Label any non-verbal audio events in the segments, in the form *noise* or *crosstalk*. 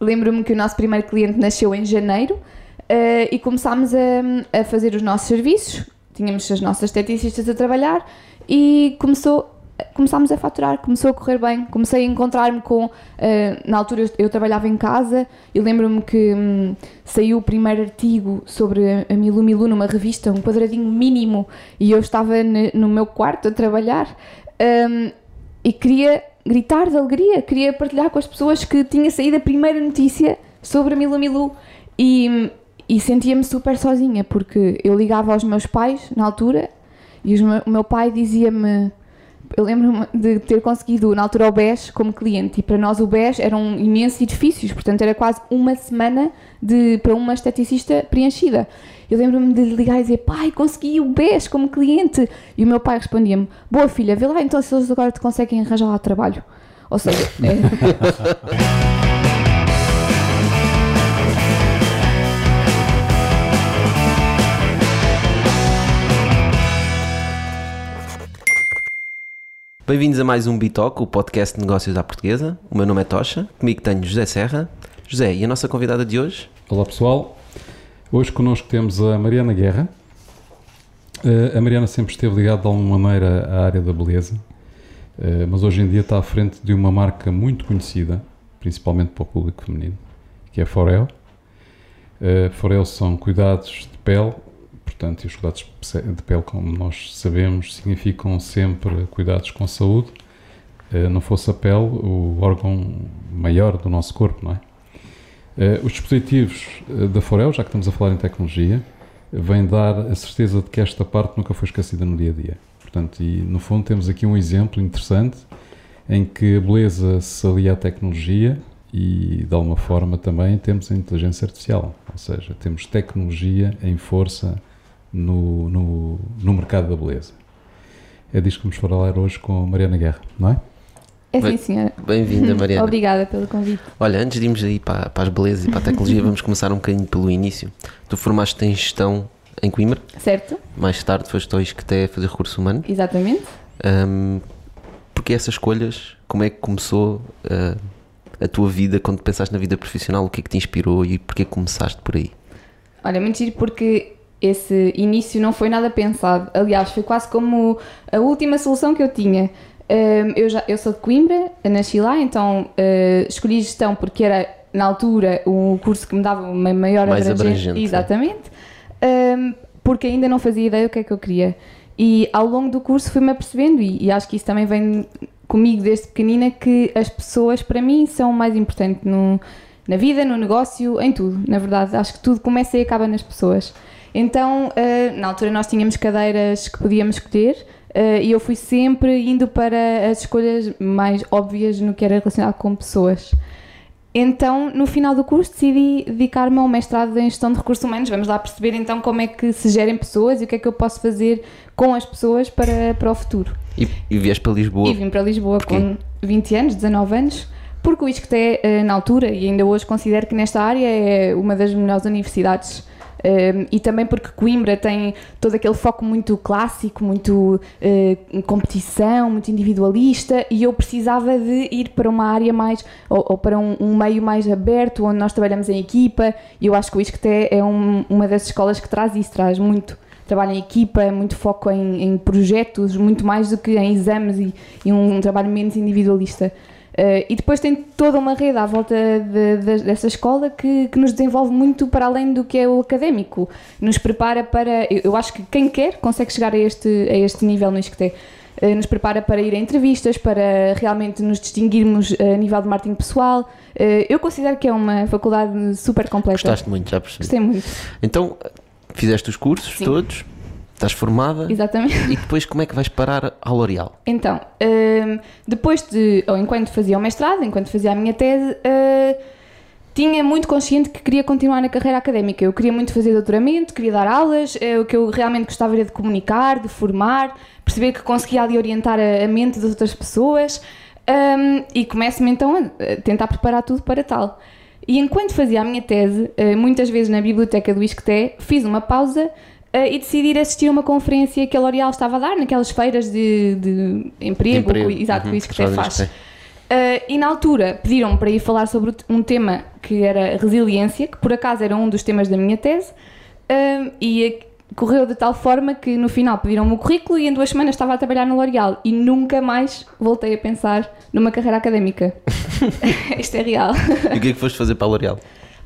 lembro-me que o nosso primeiro cliente nasceu em janeiro uh, e começámos a, a fazer os nossos serviços. Tínhamos as nossas esteticistas a trabalhar e começou começámos a faturar, começou a correr bem, comecei a encontrar-me com, uh, na altura eu, eu, trabalhava em casa e lembro-me que um, saiu o primeiro artigo sobre a Milu Milu numa revista, um quadradinho mínimo e eu estava no meu quarto a trabalhar um, e queria gritar de alegria, queria partilhar com as pessoas que tinha saído a primeira notícia sobre a Milu Milu e, e sentia-me super sozinha porque eu ligava aos meus pais na altura e os, o meu pai dizia-me eu lembro-me de ter conseguido na altura o BES como cliente e para nós o BES eram imensos edifícios, portanto era quase uma semana de, para uma esteticista preenchida. Eu lembro-me de ligar e dizer, pai, consegui o BES como cliente. E o meu pai respondia-me, boa filha, vê lá então se eles agora te conseguem arranjar lá trabalho. Ou seja, *laughs* é... Bem-vindos a mais um Bitalk, o podcast de negócios à portuguesa. O meu nome é Tocha, comigo tenho José Serra. José, e a nossa convidada de hoje? Olá pessoal, hoje connosco temos a Mariana Guerra. Uh, a Mariana sempre esteve ligada de alguma maneira à área da beleza, uh, mas hoje em dia está à frente de uma marca muito conhecida, principalmente para o público feminino, que é Forel. Uh, Forel são cuidados de pele Portanto, e os cuidados de pele, como nós sabemos, significam sempre cuidados com saúde. Não fosse a pele o órgão maior do nosso corpo, não é? Uh, os dispositivos uh, da Forel, já que estamos a falar em tecnologia, vêm dar a certeza de que esta parte nunca foi esquecida no dia a dia. Portanto, e no fundo temos aqui um exemplo interessante em que a beleza se alia à tecnologia e de alguma forma também temos a inteligência artificial, ou seja, temos tecnologia em força no, no, no mercado da beleza. É disto que vamos falar hoje com Mariana Guerra, não é? É sim, senhora. Bem-vinda, *laughs* Mariana. Obrigada pelo convite. Olha, antes de irmos aí para, para as belezas e para a tecnologia, *laughs* vamos começar um bocadinho pelo início. Tu formaste em gestão em Coimbra. Certo. Mais tarde foste ao ISCTE a fazer recurso humano. Exatamente. Um, porque essas escolhas, como é que começou uh, a tua vida, quando pensaste na vida profissional, o que é que te inspirou e porquê começaste por aí? Olha, mentira, porque esse início não foi nada pensado. Aliás, foi quase como a última solução que eu tinha. Eu, já, eu sou de Coimbra, nasci lá, então uh, escolhi gestão porque era, na altura, o curso que me dava uma maior Mais abrangência. Exatamente. porque ainda não fazia ideia do que é que eu queria. E ao longo do curso fui-me apercebendo, e, e acho que isso também vem comigo desde pequenina, que as pessoas, para mim, são o mais importante no, na vida, no negócio, em tudo. Na verdade, acho que tudo começa e acaba nas pessoas. Então, uh, na altura nós tínhamos cadeiras que podíamos escolher e eu fui sempre indo para as escolhas mais óbvias no que era relacionado com pessoas. Então, no final do curso, decidi dedicar-me ao mestrado em gestão de recursos humanos. Vamos lá perceber então como é que se gerem pessoas e o que é que eu posso fazer com as pessoas para, para o futuro. E, e vieste para Lisboa? E vim para Lisboa Porquê? com 20 anos, 19 anos, porque o ISCTE, eh, na altura, e ainda hoje considero que nesta área é uma das melhores universidades um, e também porque Coimbra tem todo aquele foco muito clássico, muito uh, competição, muito individualista, e eu precisava de ir para uma área mais, ou, ou para um, um, meio mais aberto, onde nós trabalhamos em equipa, e eu acho que o ISCTE é um, uma das escolas que traz isso, traz muito trabalho em equipa, muito foco em, em projetos, muito mais do que em exames e, e um trabalho menos individualista. Uh, e depois tem toda uma rede à volta de, de, dessa escola que, que, nos desenvolve muito para além do que é o académico. Nos prepara para. Eu, eu acho que quem quer consegue chegar a este, a este nível no ISCTE. Uh, nos prepara para ir a entrevistas, para realmente nos distinguirmos a nível de marketing pessoal. Uh, eu considero que é uma faculdade super completa. Gostaste muito, já percebi. Gostei muito. Então, fizeste os cursos Sim. todos? Estás formada. Exatamente. E depois como é que vais parar à L'Oréal? Então, um, depois de, ou enquanto fazia o mestrado, enquanto fazia a minha tese, uh, tinha muito consciente que queria continuar na carreira académica. Eu queria muito fazer doutoramento, queria dar aulas, uh, o que eu realmente gostava era de comunicar, de formar, perceber que conseguia ali orientar a, mente das outras pessoas um, e começo-me então a tentar preparar tudo para tal. E enquanto fazia a minha tese, muitas vezes na biblioteca do ISCTE, fiz uma pausa Uh, e decidir assistir a uma conferência que a L'Oréal estava a dar, naquelas feiras de, de emprego, emprego. exato, uhum, isso que até faz. Uh, e na altura pediram-me para ir falar sobre um tema que era resiliência, que por acaso era um dos temas da minha tese, uh, e correu de tal forma que no final pediram-me o currículo e em duas semanas estava a trabalhar na L'Oréal e nunca mais voltei a pensar numa carreira académica. *laughs* *laughs* Isto é real. E o que é que foste fazer para a L'Oréal?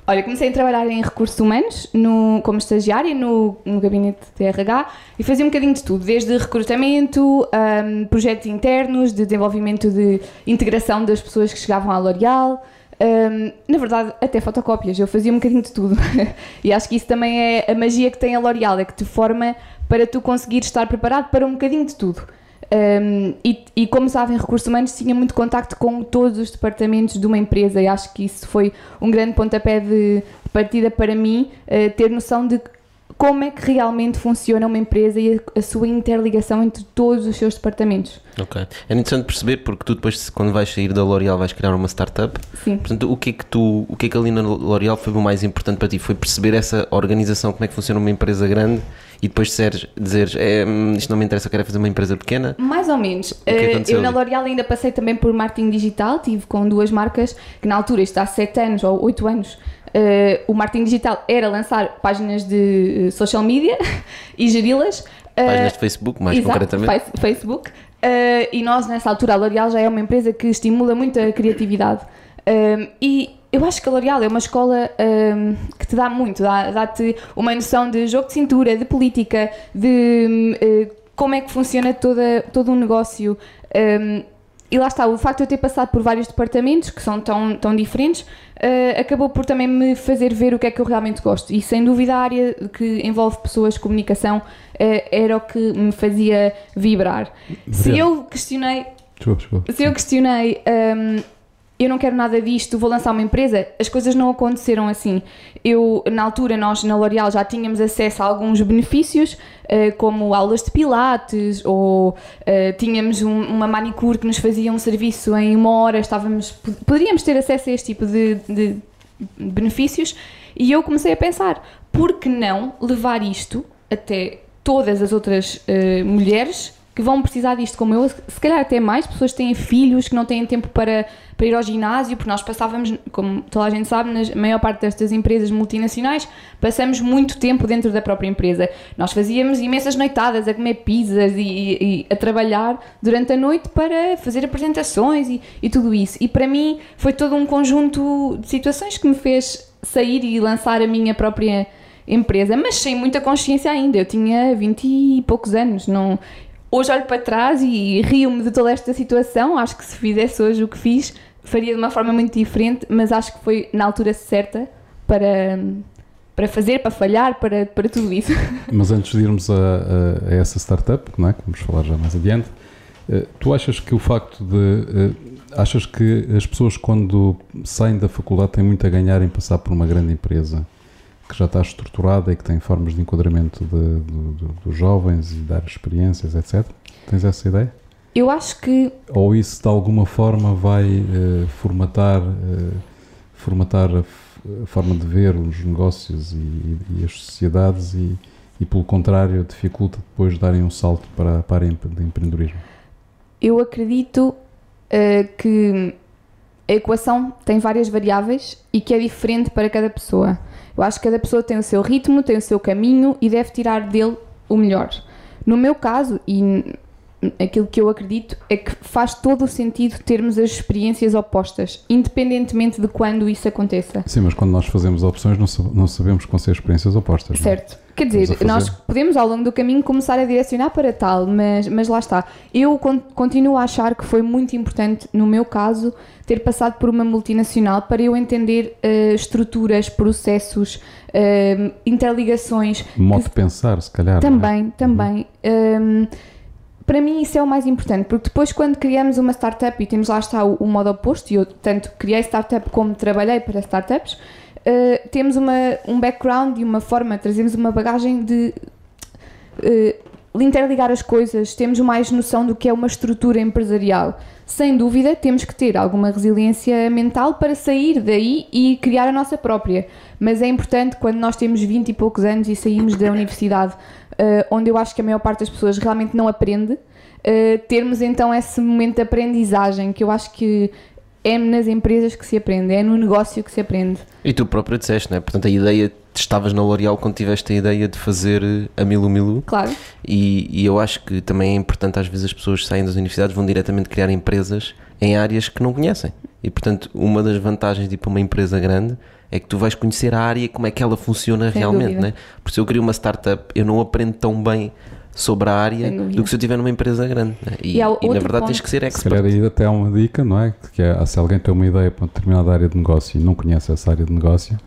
Olha, comecei a trabalhar em recursos humanos no, como estagiária no, no gabinete de RH e fazia um bocadinho de tudo, desde recrutamento, um, projetos internos, de desenvolvimento de integração das pessoas que chegavam à L'Oréal, um, na verdade, até fotocópias, eu fazia um bocadinho de tudo. *laughs* e acho que isso também é a magia que tem a L'Oréal, é que te forma para tu conseguir estar preparado para um bocadinho de tudo. Um, e, e, como estava em recursos humanos, tinha muito contacto com todos os departamentos de uma empresa. E acho que isso foi um grande pontapé de partida para mim, uh, ter noção de como é que realmente funciona uma empresa e a, a, sua interligação entre todos os seus departamentos. Ok. É interessante perceber porque tu depois, quando vais sair da L'Oréal, vais criar uma startup. Sim. Portanto, o que é que tu, o que é que ali na L'Oréal foi o mais importante para ti? Foi perceber essa organização, como é que funciona uma empresa grande e depois dizeres, dizeres é, hum, isto não me interessa, eu quero fazer uma empresa pequena? Mais ou menos. Uh, eu na L'Oréal ainda passei também por marketing digital, tive com duas marcas que na altura, isto há 7 anos ou 8 anos, Uh, o marketing digital era lançar páginas de uh, social media *laughs* e geri-las. Uh, páginas de Facebook, mais exato, concretamente. Facebook. e nós, nessa altura, a L'Oréal já é uma empresa que estimula muito a criatividade. e eu acho que a L'Oréal é uma escola um, que te dá muito, dá-te dá uma noção de jogo de cintura, de política, de uh, como é que funciona toda, todo um negócio. Um, e lá está, o facto de eu ter passado por vários departamentos que são tão, tão diferentes uh, acabou por também me fazer ver o que é que eu realmente gosto. E sem dúvida a área que envolve pessoas, comunicação, uh, era o que me fazia vibrar. Se eu questionei. Desculpa, desculpa. Se eu questionei. Um, eu não quero nada disto, vou lançar uma empresa, as coisas não aconteceram assim. Eu, na altura, nós na L'Oréal já tínhamos acesso a alguns benefícios, uh, como aulas de pilates, ou uh, tínhamos um, uma manicure que nos fazia um serviço em uma hora, estávamos, poderíamos ter acesso a este tipo de, de benefícios, e eu comecei a pensar, por que não levar isto até todas as outras uh, mulheres que vão precisar disto como eu, se calhar até mais, pessoas que têm filhos, que não têm tempo para, para ir ao ginásio, porque nós passávamos, como toda a gente sabe, na maior parte destas empresas multinacionais, passamos muito tempo dentro da própria empresa. Nós fazíamos imensas noitadas a comer pizzas e, e, a trabalhar durante a noite para fazer apresentações e, e tudo isso. E para mim foi todo um conjunto de situações que me fez sair e lançar a minha própria empresa, mas sem muita consciência ainda. Eu tinha 20 e poucos anos, não, hoje olho para trás e rio-me de toda esta situação. Acho que se fizesse hoje o que fiz, faria de uma forma muito diferente, mas acho que foi na altura certa para, para fazer, para falhar, para, para tudo isso. *laughs* Mas antes de irmos a, a, a essa startup, não é? que vamos falar já mais adiante, eh, tu achas que o facto de. Eh, achas que as pessoas, quando saem da faculdade, têm muito a ganhar em passar por uma grande empresa? Que já está estruturada e que tem formas de enquadramento de, de, de, dos jovens e dar experiências, etc. Tens essa ideia? Eu acho que. Ou isso de alguma forma vai uh, formatar, uh, formatar a, a, forma de ver os negócios e, e as sociedades e, e, pelo contrário, dificulta depois darem um salto para, para a área de empreendedorismo? Eu acredito uh, que a equação tem várias variáveis e que é diferente para cada pessoa. Eu acho que cada pessoa tem o seu ritmo, tem o seu caminho e deve tirar dele o melhor. No meu caso, e aquilo que eu acredito é que faz todo o sentido termos as experiências opostas, independentemente de quando isso aconteça. Sim, mas quando nós fazemos opções não, sabemos que vão ser experiências opostas. Certo. Não? Quer dizer, nós podemos ao longo do caminho começar a direcionar para tal, mas, mas lá está. Eu continuo a achar que foi muito importante, no meu caso, ter passado por uma multinacional para eu entender uh, estruturas, processos, uh, interligações. Modo que, de pensar, se calhar. Também, é? também. Uhum. Um, para mim isso é o mais importante, porque depois quando criamos uma startup e temos lá está o, o modo oposto, e eu tanto criei startup como trabalhei para startups, uh, temos uma, um background e uma forma, trazemos uma bagagem de uh, interligar as coisas, temos mais noção do que é uma estrutura empresarial. Sem dúvida, temos que ter alguma resiliência mental para sair daí e criar a nossa própria. Mas é importante quando nós temos 20 e poucos anos e saímos da universidade uh, onde eu acho que a maior parte das pessoas realmente não aprende, uh, termos então esse momento de aprendizagem, que eu acho que é nas empresas que se aprende, é no negócio que se aprende. E tu próprio disseste, não é? Portanto, a ideia, estavas na L'Oréal quando tiveste a ideia de fazer eh, a Milu Milu. Claro. E, e eu acho que também é importante, às vezes, as pessoas que saem das universidades vão diretamente criar empresas em áreas que não conhecem. E, portanto, uma das vantagens de ir para uma empresa grande é que tu vais conhecer a área e como é que ela funciona Sem realmente, dúvida. né? Porque se eu crio uma startup, eu não aprendo tão bem sobre a área do que se eu estiver numa empresa grande. né? E, E e, na verdade ponto- tens que ser Se expert. calhar aí até há uma dica, não é? Que é, se alguém tem uma ideia para uma determinada área de negócio e não conhece essa área de negócio,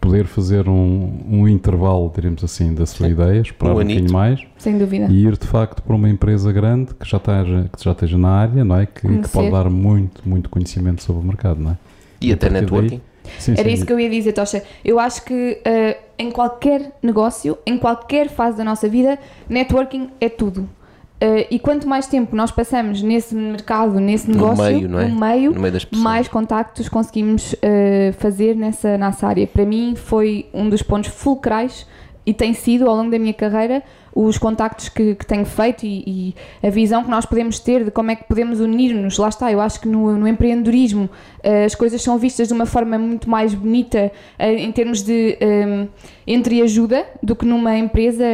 poder fazer um, um intervalo, diremos assim, da sua Sim. ideia, esperar Um um, bocadinho mais Sem dúvida. e ir de facto para uma empresa grande que já esteja, que já esteja na área, não é? Que, que pode dar muito, muito conhecimento sobre o mercado, não é? E até a partir daí- networking. Sim, Era sim. isso que eu ia dizer, Tocha. Eu acho que eh, em qualquer negócio, em qualquer fase da nossa vida, networking é tudo. Eh, e quanto mais tempo nós passamos nesse mercado, nesse No negócio, meio, não é? no meio, No meio mais contactos conseguimos eh, fazer nessa, nessa área. Para mim foi um dos pontos fulcrais e tem sido ao longo da minha carreira os contactos que, que tenho feito e, e a visão que nós podemos ter de como é que podemos unir-nos. Lá está, eu acho que no, no empreendedorismo eh, as coisas são vistas de uma forma muito mais bonita eh, em termos de eh, entreajuda do que numa empresa,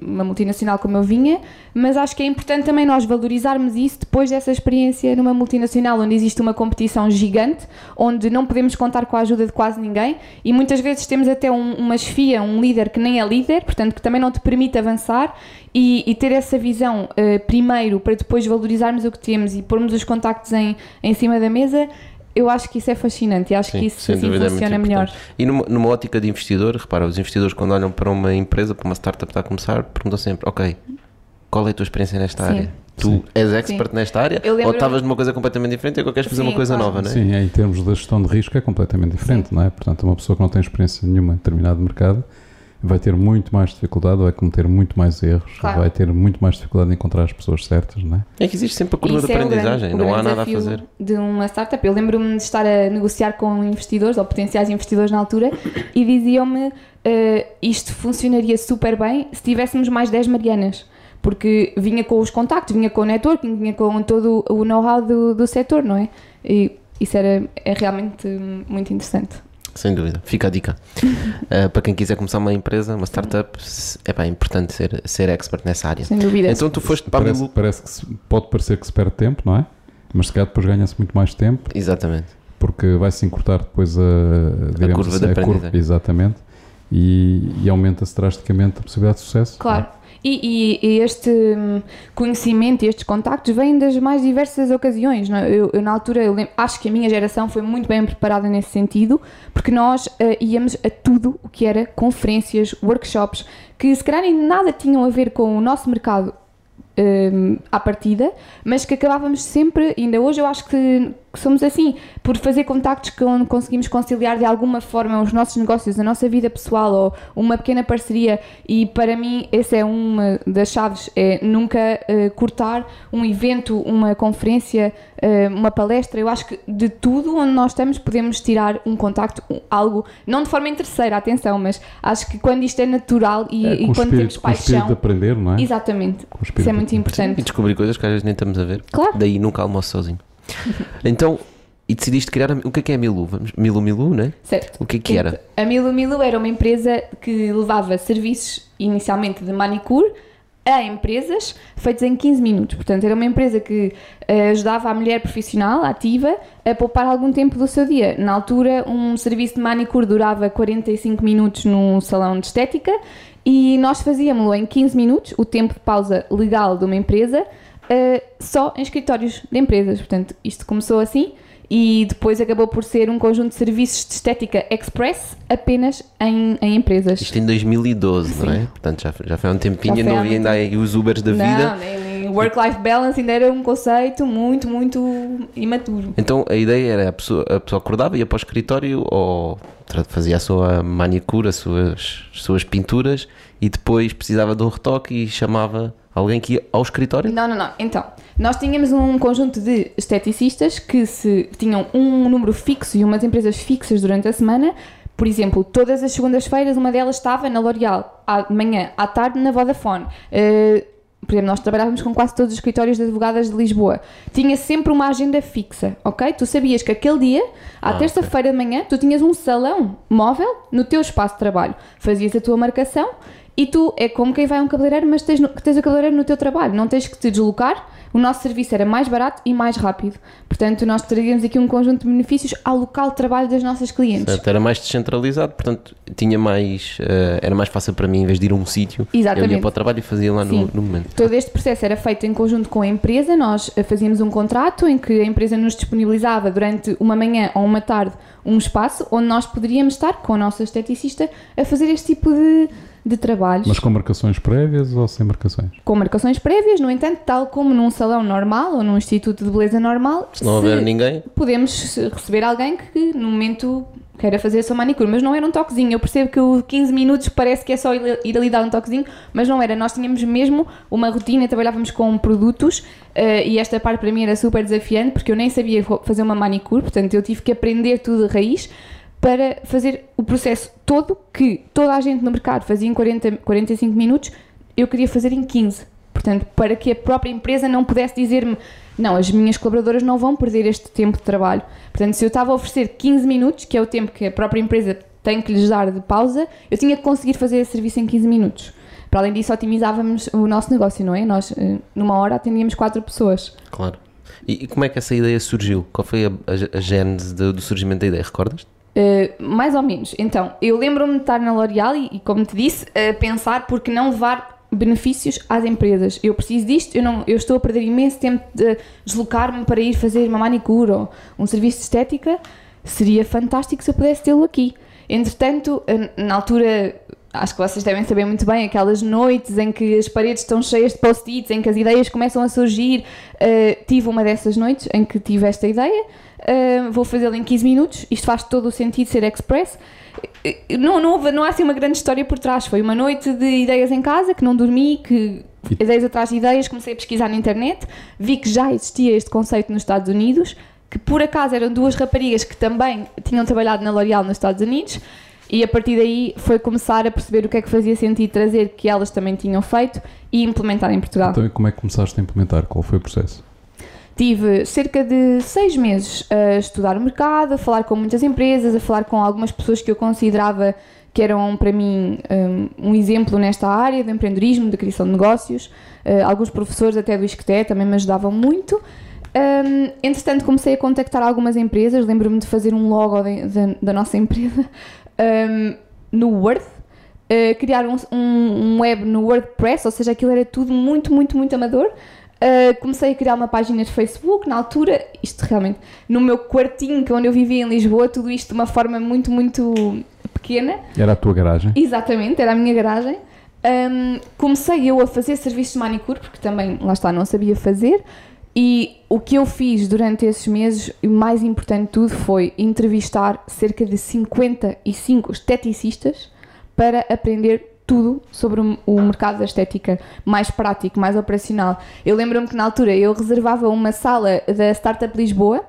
uma multinacional como eu vinha, mas acho que é importante também nós valorizarmos isso depois dessa experiência numa multinacional onde existe uma competição gigante, onde não podemos contar com a ajuda de quase ninguém e muitas vezes temos até um, uma chefia, um líder que nem é líder, portanto que também não te permite avançar e, e ter essa visão eh, primeiro para depois valorizarmos o que temos e pormos os contactos em, em cima da mesa. Eu acho que isso é fascinante e acho Sim, que isso assim dúvida é funciona melhor. E numa, numa ótica de investidor, repara, os investidores quando olham para uma empresa, para uma startup que está a começar, perguntam sempre, ok, qual é a tua experiência nesta Sim. área? Tu Sim. és expert nesta área? Ou estavas numa coisa completamente diferente e agora queres fazer Sim, uma coisa claro. nova, não é? Sim, em termos de gestão de risco é completamente diferente, não é? Portanto, uma pessoa que não tem experiência nenhuma em determinado mercado vai ter muito mais dificuldade, vai cometer muito mais erros, Claro. vai ter muito mais dificuldade em encontrar as pessoas certas, não é? É que existe sempre a curva Isso de é o aprendizagem, grande- não há nada a fazer. De uma startup. Eu lembro-me de estar a negociar com investidores ou potenciais investidores na altura e diziam-me eh, isto funcionaria super bem se tivéssemos mais 10 Marianas. Porque vinha com os contactos, vinha com o networking, vinha com todo o know-how do, do setor, não é? E isso era, é realmente muito interessante. Sem dúvida, fica a dica. Uh, para quem quiser começar uma empresa, uma startup, é bem importante ser, ser expert nessa área. Sem dúvida. Então tu foste para a Parece, parece que se- pode parecer que se perde tempo, não é? Mas se calhar depois ganha-se muito mais tempo Exatamente. porque vai-se encurtar depois a, diremos curva assim, de a curva, aprendizagem. exatamente, e, e aumenta-se drasticamente a possibilidade de sucesso. Claro. E, e- e este hum, conhecimento e estes contactos vêm das mais diversas ocasiões. não é? Eu, eu, na altura, eu lem- acho que a minha geração foi muito bem preparada nesse sentido, porque nós eh, íamos a tudo o que era conferências, workshops, que se calhar nada tinham a ver com o nosso mercado hum, à partida, mas que acabávamos sempre, ainda hoje eu acho que somos assim, por fazer contactos que onde conseguimos conciliar de alguma forma os nossos negócios, a nossa vida pessoal ou uma pequena parceria e para mim essa é uma das chaves, é nunca eh, cortar um evento, uma conferência, eh, uma palestra, eu acho que de tudo onde nós estamos podemos tirar um contacto, algo, não de forma interesseira, atenção, mas acho que quando isto é natural e, É, e com, quando temos espírito, com o espírito de paixão, aprender, não é? exatamente, Com isso é muito E importante. descobrir coisas que às vezes nem estamos a ver. Claro. Daí nunca almoço sozinho. *laughs* então, e decidiste criar. a- O que é que é Milu? Vamos, Milu Milu, né? Certo. O que é que era? A Milu Milu era uma empresa que levava serviços inicialmente de manicure a empresas feitos em 15 minutos. Portanto, era uma empresa que eh, ajudava a mulher profissional, ativa, a poupar algum tempo do seu dia. Na altura, um serviço de manicure durava 45 minutos num salão de estética e nós fazíamos-lo em 15 minutos, o tempo de pausa legal de uma empresa, eh, só em escritórios de empresas. Portanto, isto começou assim e depois acabou por ser um conjunto de serviços de estética express apenas em, em empresas. Isto em 2012, não é? Sim. Portanto, já, já foi há um tempinho, não havia muito ainda aí os Ubers da vida. Não, nem, nem work-life balance ainda era um conceito muito, muito imaturo. Então a ideia era a pessoa, a pessoa acordava, ia para o escritório ou fazia a sua manicure, as suas, as suas pinturas e depois precisava de um retoque e chamava alguém que ia ao escritório. Não, não, não. Então, nós tínhamos um conjunto de esteticistas que se tinham um número fixo e umas empresas fixas durante a semana. Por exemplo, todas as segundas-feiras uma delas estava na L'Oréal, de manhã, à tarde na Vodafone. Eh, por exemplo, nós trabalhávamos com quase todos os escritórios de advogadas de Lisboa. Tinha sempre uma agenda fixa, ok? Tu sabias que aquele dia, à Ah, terça-feira de manhã, tu tinhas um salão móvel no teu espaço de trabalho. Fazias a tua marcação e tu é como quem vai a um cabeleireiro, mas tens, no- tens o cabeleireiro no teu trabalho. Não tens que te deslocar. O nosso serviço era mais barato e mais rápido. Portanto, nós traríamos aqui um conjunto de benefícios ao local de trabalho das nossas clientes. Portanto, era mais descentralizado, portanto, tinha mais, eh, era mais fácil para mim, em vez de ir a um sítio, eu ia para o trabalho e fazia lá no, no momento. Todo este processo era feito em conjunto com a empresa, nós eh, fazíamos um contrato em que a empresa nos disponibilizava durante uma manhã ou uma tarde um espaço onde nós poderíamos estar com a nossa esteticista a fazer este tipo de, de trabalhos. Mas com marcações prévias ou sem marcações? Com marcações prévias, no entanto, tal como num salão normal ou num instituto de beleza normal, Se não houver ninguém, podemos receber alguém que no momento queira fazer a sua manicure, mas não era um toquezinho. Eu percebo que o 15 minutos parece que é só ir ali dar um toquezinho, mas não era. Nós tínhamos mesmo uma rotina, trabalhávamos com produtos eh, e esta parte para mim era super desafiante porque eu nem sabia fazer uma manicure, portanto eu tive que aprender tudo de raiz para fazer o processo todo que toda a gente no mercado fazia em 40, 45 minutos, eu queria fazer em 15. Portanto, para que a própria empresa não pudesse dizer-me não, as minhas colaboradoras não vão perder este tempo de trabalho. Portanto, se eu estava a oferecer 15 minutos, que é o tempo que a própria empresa tem que lhes dar de pausa, eu tinha que conseguir fazer esse serviço em 15 minutos. Para além disso, otimizávamos o nosso negócio, não é? Nós, eh, numa hora, atendíamos quatro pessoas. claro. E, e como é que essa ideia surgiu? Qual foi a, a, a gênese do, do surgimento da ideia? Recordas? Uh, mais ou menos. Então, eu lembro-me de estar na L'Oréal e, e, como te disse, a pensar por que não levar benefícios às empresas. Eu preciso disto, eu, não, eu estou a perder imenso tempo de deslocar-me para ir fazer uma manicure ou um serviço de estética. Seria fantástico se eu pudesse tê-lo aqui. Entretanto, uh, na altura, acho que vocês devem saber muito bem, aquelas noites em que as paredes estão cheias de post-its, em que as ideias começam a surgir. Uh, tive uma dessas noites em que tive esta ideia. Uh, vou fazê-lo em 15 minutos. Isto faz todo o sentido ser express. Uh, Não, não, houve, não há assim uma grande história por trás. Foi uma noite de ideias em casa que não dormi, que ideias atrás de ideias, comecei a pesquisar na internet, vi que já existia este conceito nos Estados Unidos, que por acaso eram duas raparigas que também tinham trabalhado na L'Oréal nos Estados Unidos, e a partir daí foi começar a perceber o que é que fazia sentido trazer, que elas também tinham feito, e implementar em Portugal. Então, e como é que começaste a implementar? Qual foi o processo? Tive cerca de seis meses a estudar o mercado, a falar com muitas empresas, a falar com algumas pessoas que eu considerava que eram para mim um, um exemplo nesta área do empreendedorismo, da criação de negócios. Uh, alguns professores até do ISCTE também me ajudavam muito. Um, entretanto, comecei a contactar algumas empresas. Lembro-me de fazer um logo de, de, da nossa empresa um, no Word. Uh, criar um, um, um web no WordPress, ou seja, aquilo era tudo muito, muito, muito amador. Uh, comecei a criar uma página de Facebook na altura, isto realmente, no meu quartinho, que é onde eu vivia em Lisboa, tudo isto de uma forma muito, muito pequena. Era a tua garagem? Exatamente, era a minha garagem. Um, comecei eu a fazer serviços de manicure, porque também, lá está, não sabia fazer. E o que eu fiz durante esses meses, e mais importante de tudo, foi entrevistar cerca de 55 esteticistas para aprender tudo sobre o mercado da estética mais prático, mais operacional. Eu lembro-me que na altura eu reservava uma sala da Startup Lisboa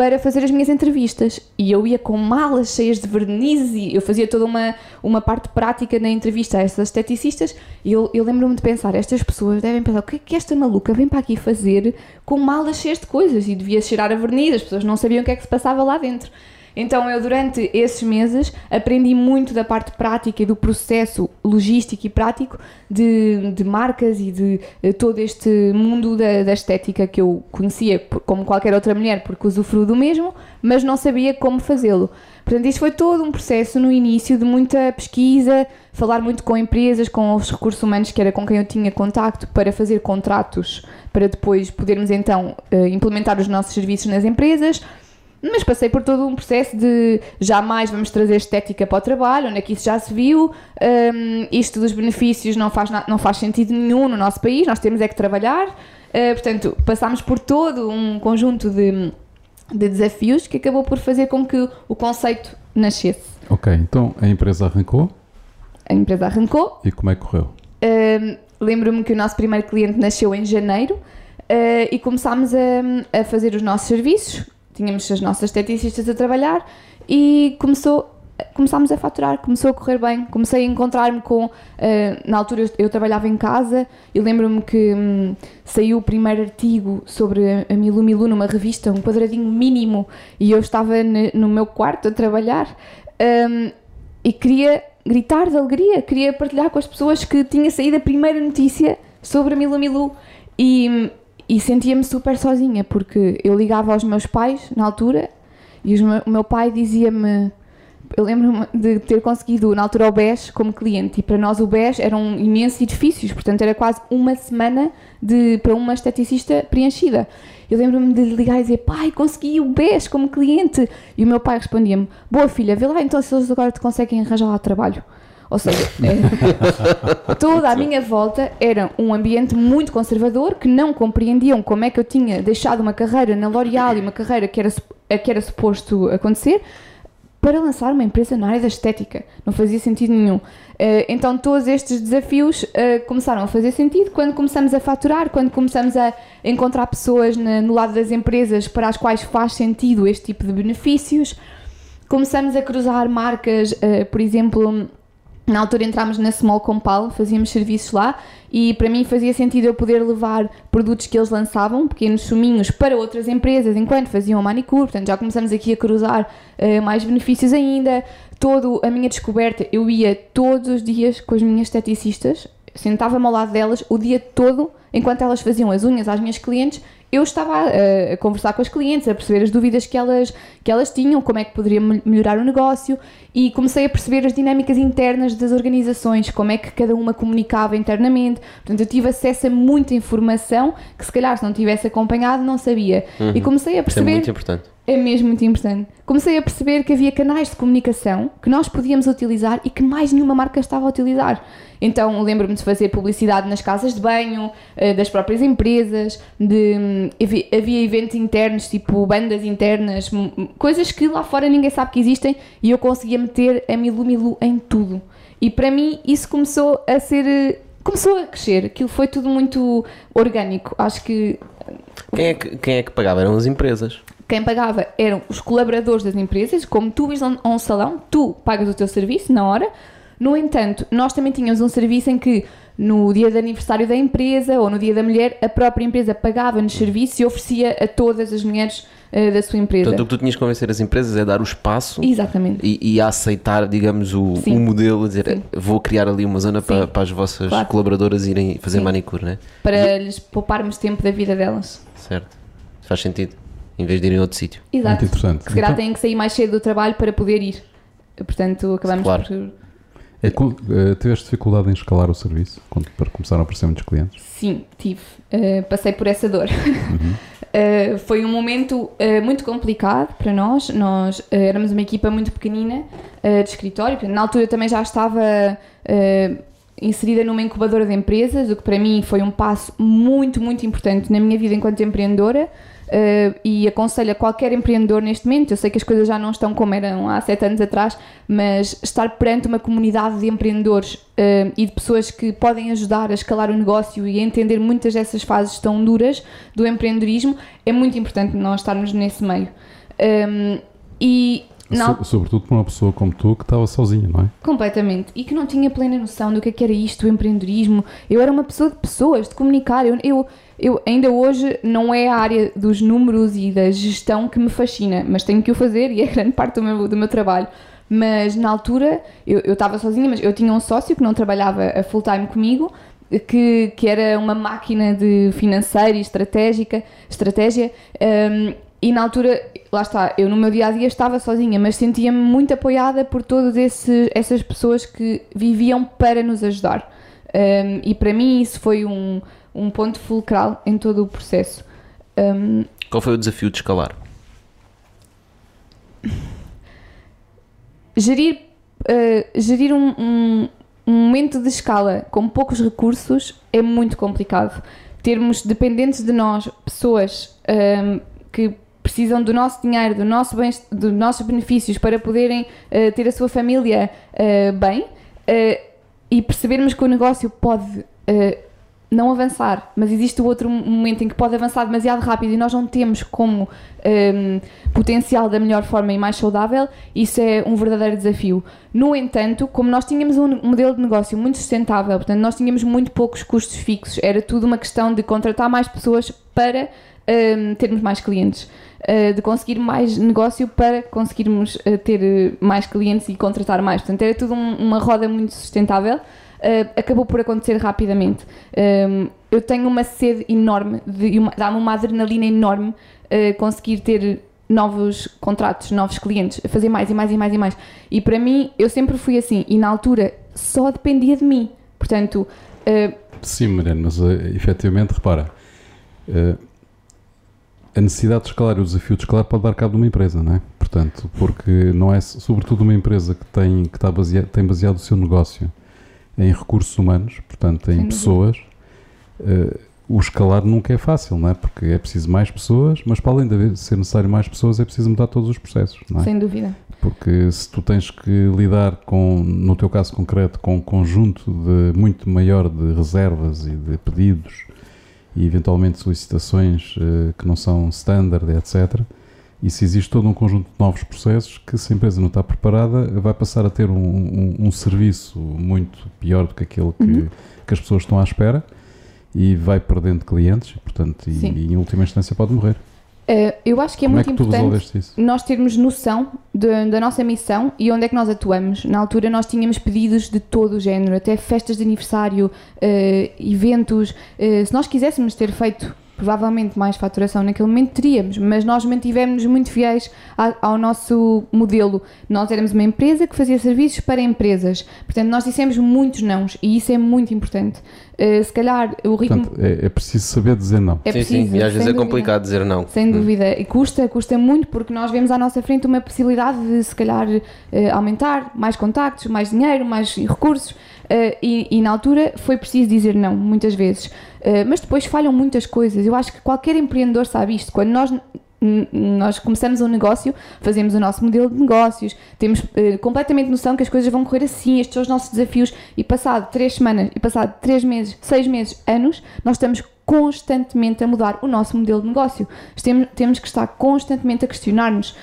para fazer as minhas entrevistas. E eu ia com malas cheias de vernizes e eu fazia toda uma, uma parte prática na entrevista a essas esteticistas. E eu, eu lembro-me de pensar, estas pessoas devem pensar, o que é que esta maluca vem para aqui fazer com malas cheias de coisas? E devia cheirar a verniz, as pessoas não sabiam o que é que se passava lá dentro. Então eu durante esses meses aprendi muito da parte prática e do processo logístico e prático de, de marcas e de uh, todo este mundo da, da, estética que eu conhecia como qualquer outra mulher porque usufruo do mesmo, mas não sabia como fazê-lo. Portanto, isto foi todo um processo no início de muita pesquisa, falar muito com empresas, com os recursos humanos que era com quem eu tinha contacto para fazer contratos para depois podermos então uh, implementar os nossos serviços nas empresas. Mas passei por todo um processo de jamais vamos trazer estética para o trabalho, onde é que isso já se viu, um, isto dos benefícios não faz, não faz sentido nenhum no nosso país, nós temos é que trabalhar. Uh, portanto, passámos por todo um conjunto de, de desafios que acabou por fazer com que o conceito nascesse. Ok, então a empresa arrancou? A empresa arrancou. E como é que correu? Uh, Lembro-me que o nosso primeiro cliente nasceu em janeiro uh, e começámos a, a fazer os nossos serviços tínhamos as nossas esteticistas a trabalhar e começou começámos a faturar, começou a correr bem, comecei a encontrar-me com, uh, na altura eu, eu, trabalhava em casa e lembro-me que um, saiu o primeiro artigo sobre a Milu Milu numa revista, um quadradinho mínimo, e eu estava no meu quarto a trabalhar um, e queria gritar de alegria, queria partilhar com as pessoas que tinha saído a primeira notícia sobre a Milu Milu e, e sentia-me super sozinha porque eu ligava aos meus pais na altura e o meu pai dizia-me eu lembro-me de ter conseguido na altura o BES como cliente e para nós o BES eram imensos edifícios, portanto era quase uma semana de, para uma esteticista preenchida. Eu lembro-me de ligar e dizer, pai, consegui o BES como cliente. E o meu pai respondia-me, boa filha, vê lá então se eles agora te conseguem arranjar lá trabalho. Ou seja, é, toda a minha volta era um ambiente muito conservador que não compreendiam como é que eu tinha deixado uma carreira na L'Oréal e uma carreira que era, que era suposto acontecer para lançar uma empresa na área da estética. Não fazia sentido nenhum. Uh, então, todos estes desafios uh, começaram a fazer sentido quando começamos a faturar, quando começamos a encontrar pessoas no lado das empresas para as quais faz sentido este tipo de benefícios. Começamos a cruzar marcas, uh, por exemplo, na altura entramos na Small Compal, fazíamos serviços lá e para mim fazia sentido eu poder levar produtos que eles lançavam, pequenos suminhos, para outras empresas enquanto faziam manicure. Portanto, já começamos aqui a cruzar uh, mais benefícios ainda. Toda a minha descoberta, eu ia todos os dias com as minhas esteticistas, sentava-me ao lado delas o dia todo, enquanto elas faziam as unhas às minhas clientes eu estava a, a, conversar com as clientes, a perceber as dúvidas que elas, que elas tinham, como é que poderia melhorar o negócio e comecei a perceber as dinâmicas internas das organizações, como é que cada uma comunicava internamente. Portanto, eu tive acesso a muita informação que, se calhar, se não tivesse acompanhado, não sabia. Uhum. E comecei a perceber. Isso é muito importante. É mesmo muito importante. Comecei a perceber que havia canais de comunicação que nós podíamos utilizar e que mais nenhuma marca estava a utilizar. Então lembro-me de fazer publicidade nas casas de banho, eh, das próprias empresas, de, hum, havia eventos internos, tipo bandas internas, coisas que lá fora ninguém sabe que existem e eu conseguia meter a Milu Milu em tudo. E para mim isso começou a ser. Eh, começou a crescer, aquilo foi tudo muito orgânico. Acho que. Quem é que, quem é que pagava? Eram as empresas. Quem pagava eram os colaboradores das empresas, como tu vais a um salão, tu pagas o teu serviço na hora, no entanto, nós também tínhamos um serviço em que no dia de aniversário da empresa ou no dia da mulher, a própria empresa pagava-nos serviço e oferecia a todas as mulheres uh, da sua empresa. Portanto, o que tu tinhas que convencer as empresas é dar o espaço Exatamente. E, e a aceitar, digamos, o, o modelo, dizer Sim. vou criar ali uma zona para, para, as vossas claro. colaboradoras irem fazer Sim. manicure, né? Para e... lhes pouparmos tempo da vida delas. Certo, faz sentido. Em vez de irem a outro sítio. Exato. Muito interessante. Se calhar então... têm que sair mais cedo do trabalho para poder ir. Portanto, acabamos claro. por é, uh, tiveste dificuldade em escalar o serviço quando, para começar a aparecer muitos clientes? Sim, tive. Uh, passei por essa dor. Uhum. uh, *laughs* foi um momento muito complicado para nós. Nós éramos uma equipa muito pequenina de escritório. Na altura também já estava inserida numa incubadora de empresas, o que para mim foi um passo muito, muito importante na minha vida enquanto empreendedora. Uh, e aconselho a qualquer empreendedor neste momento, eu sei que as coisas já não estão como eram há sete anos atrás, mas estar perante uma comunidade de empreendedores uh, e de pessoas que podem ajudar a escalar o negócio e a entender muitas dessas fases tão duras do empreendedorismo é muito importante nós estarmos nesse meio. Um, ehm, e não. Sobretudo para uma pessoa como tu que estava sozinha, não é? Completamente. E que não tinha plena noção do que, é que era isto, o empreendedorismo. Eu era uma pessoa de pessoas, de comunicar. Eu, eu, eu ainda hoje não é a área dos números e da gestão que me fascina, mas tenho que o fazer e é grande parte do meu, do meu trabalho. Mas na altura eu estava sozinha, mas eu tinha um sócio que não trabalhava a full time comigo, que, que era uma máquina de financeira e estratégica, estratégia. Um, e na altura, lá está, eu no meu dia a dia estava sozinha, mas sentia-me muito apoiada por todas essas pessoas que viviam para nos ajudar. Um, e para mim isso foi um, um ponto fulcral em todo o processo. Um, Qual foi o desafio de escalar? Gerir, uh, gerir um, um, um momento de escala com poucos recursos é muito complicado. Termos dependentes de nós pessoas um, que precisam do nosso dinheiro, do nosso bem, dos nossos benefícios para poderem uh, ter a sua família uh, bem uh, e percebermos que o negócio pode não avançar, mas existe o outro momento em que pode avançar demasiado rápido e nós não temos como um, potencial da melhor forma e mais saudável, isso é um verdadeiro desafio. No entanto, como nós tínhamos um modelo de negócio muito sustentável, portanto, nós tínhamos muito poucos custos fixos, era tudo uma questão de contratar mais pessoas para um, termos mais clientes. Uh, de conseguir mais negócio para conseguirmos uh, ter mais clientes e contratar mais. Portanto, era tudo um, uma roda muito sustentável uh, acabou por acontecer rapidamente. Um, ehm, eu tenho uma sede enorme, dá-me uma adrenalina enorme uh, conseguir ter novos contratos, novos clientes, fazer mais e mais e mais e mais. E para mim, eu sempre fui assim, e na altura só dependia de mim. Portanto. Uh, Sim, Mariana, mas uh, efetivamente, repara. Uh, a necessidade de escalar e o desafio de escalar pode dar cabo de uma empresa, não é? Portanto, porque não é sobretudo uma empresa que tem que está baseado, tem baseado o seu negócio em recursos humanos, portanto, em pessoas, uh, o escalar nunca é fácil, não é? Porque é preciso mais pessoas, mas para além de ser necessário mais pessoas, é preciso mudar todos os processos, não é? Sem dúvida. Porque se tu tens que lidar com, no teu caso concreto, com um conjunto de muito maior de reservas e de pedidos e eventualmente solicitações uh, que não são standard, etc., e se existe todo um conjunto de novos processos que, se a empresa não está preparada, vai passar a ter um, um, um serviço muito pior do que aquele que, uhum. que, as pessoas estão à espera e vai perdendo clientes, portanto, e, e em última instância pode morrer. Uh, eu acho que é Como muito é que importante nós termos noção de, da nossa missão e onde é que nós atuamos. Na altura nós tínhamos pedidos de todo o género, até festas de aniversário, uh, eventos. Uh, se nós quiséssemos ter feito provavelmente mais faturação naquele momento teríamos, mas nós mantivemos muito fiéis ao nosso modelo. Nós éramos uma empresa que fazia serviços para empresas, portanto, nós dissemos muitos nãos e isso é muito importante. Uh, se calhar o ritmo. Portanto, é, é, preciso saber dizer não. É sim, preciso, sim, e às vezes é complicado dizer não. Sem hum. dúvida, e custa, custa muito porque nós vemos à nossa frente uma possibilidade de se calhar uh, aumentar mais contactos, mais dinheiro, mais recursos. Uh, e, e, na altura foi preciso dizer não, muitas vezes. Uh, mas depois falham muitas coisas. Eu acho que qualquer empreendedor sabe isto. Quando nós, nós começamos um negócio, fazemos o nosso modelo de negócios, temos uh, completamente noção que as coisas vão correr assim, estes são os nossos desafios. E passado três semanas, e passado três meses, seis meses, anos, nós estamos constantemente a mudar o nosso modelo de negócio. Temos, temos que estar constantemente a questionar-nos,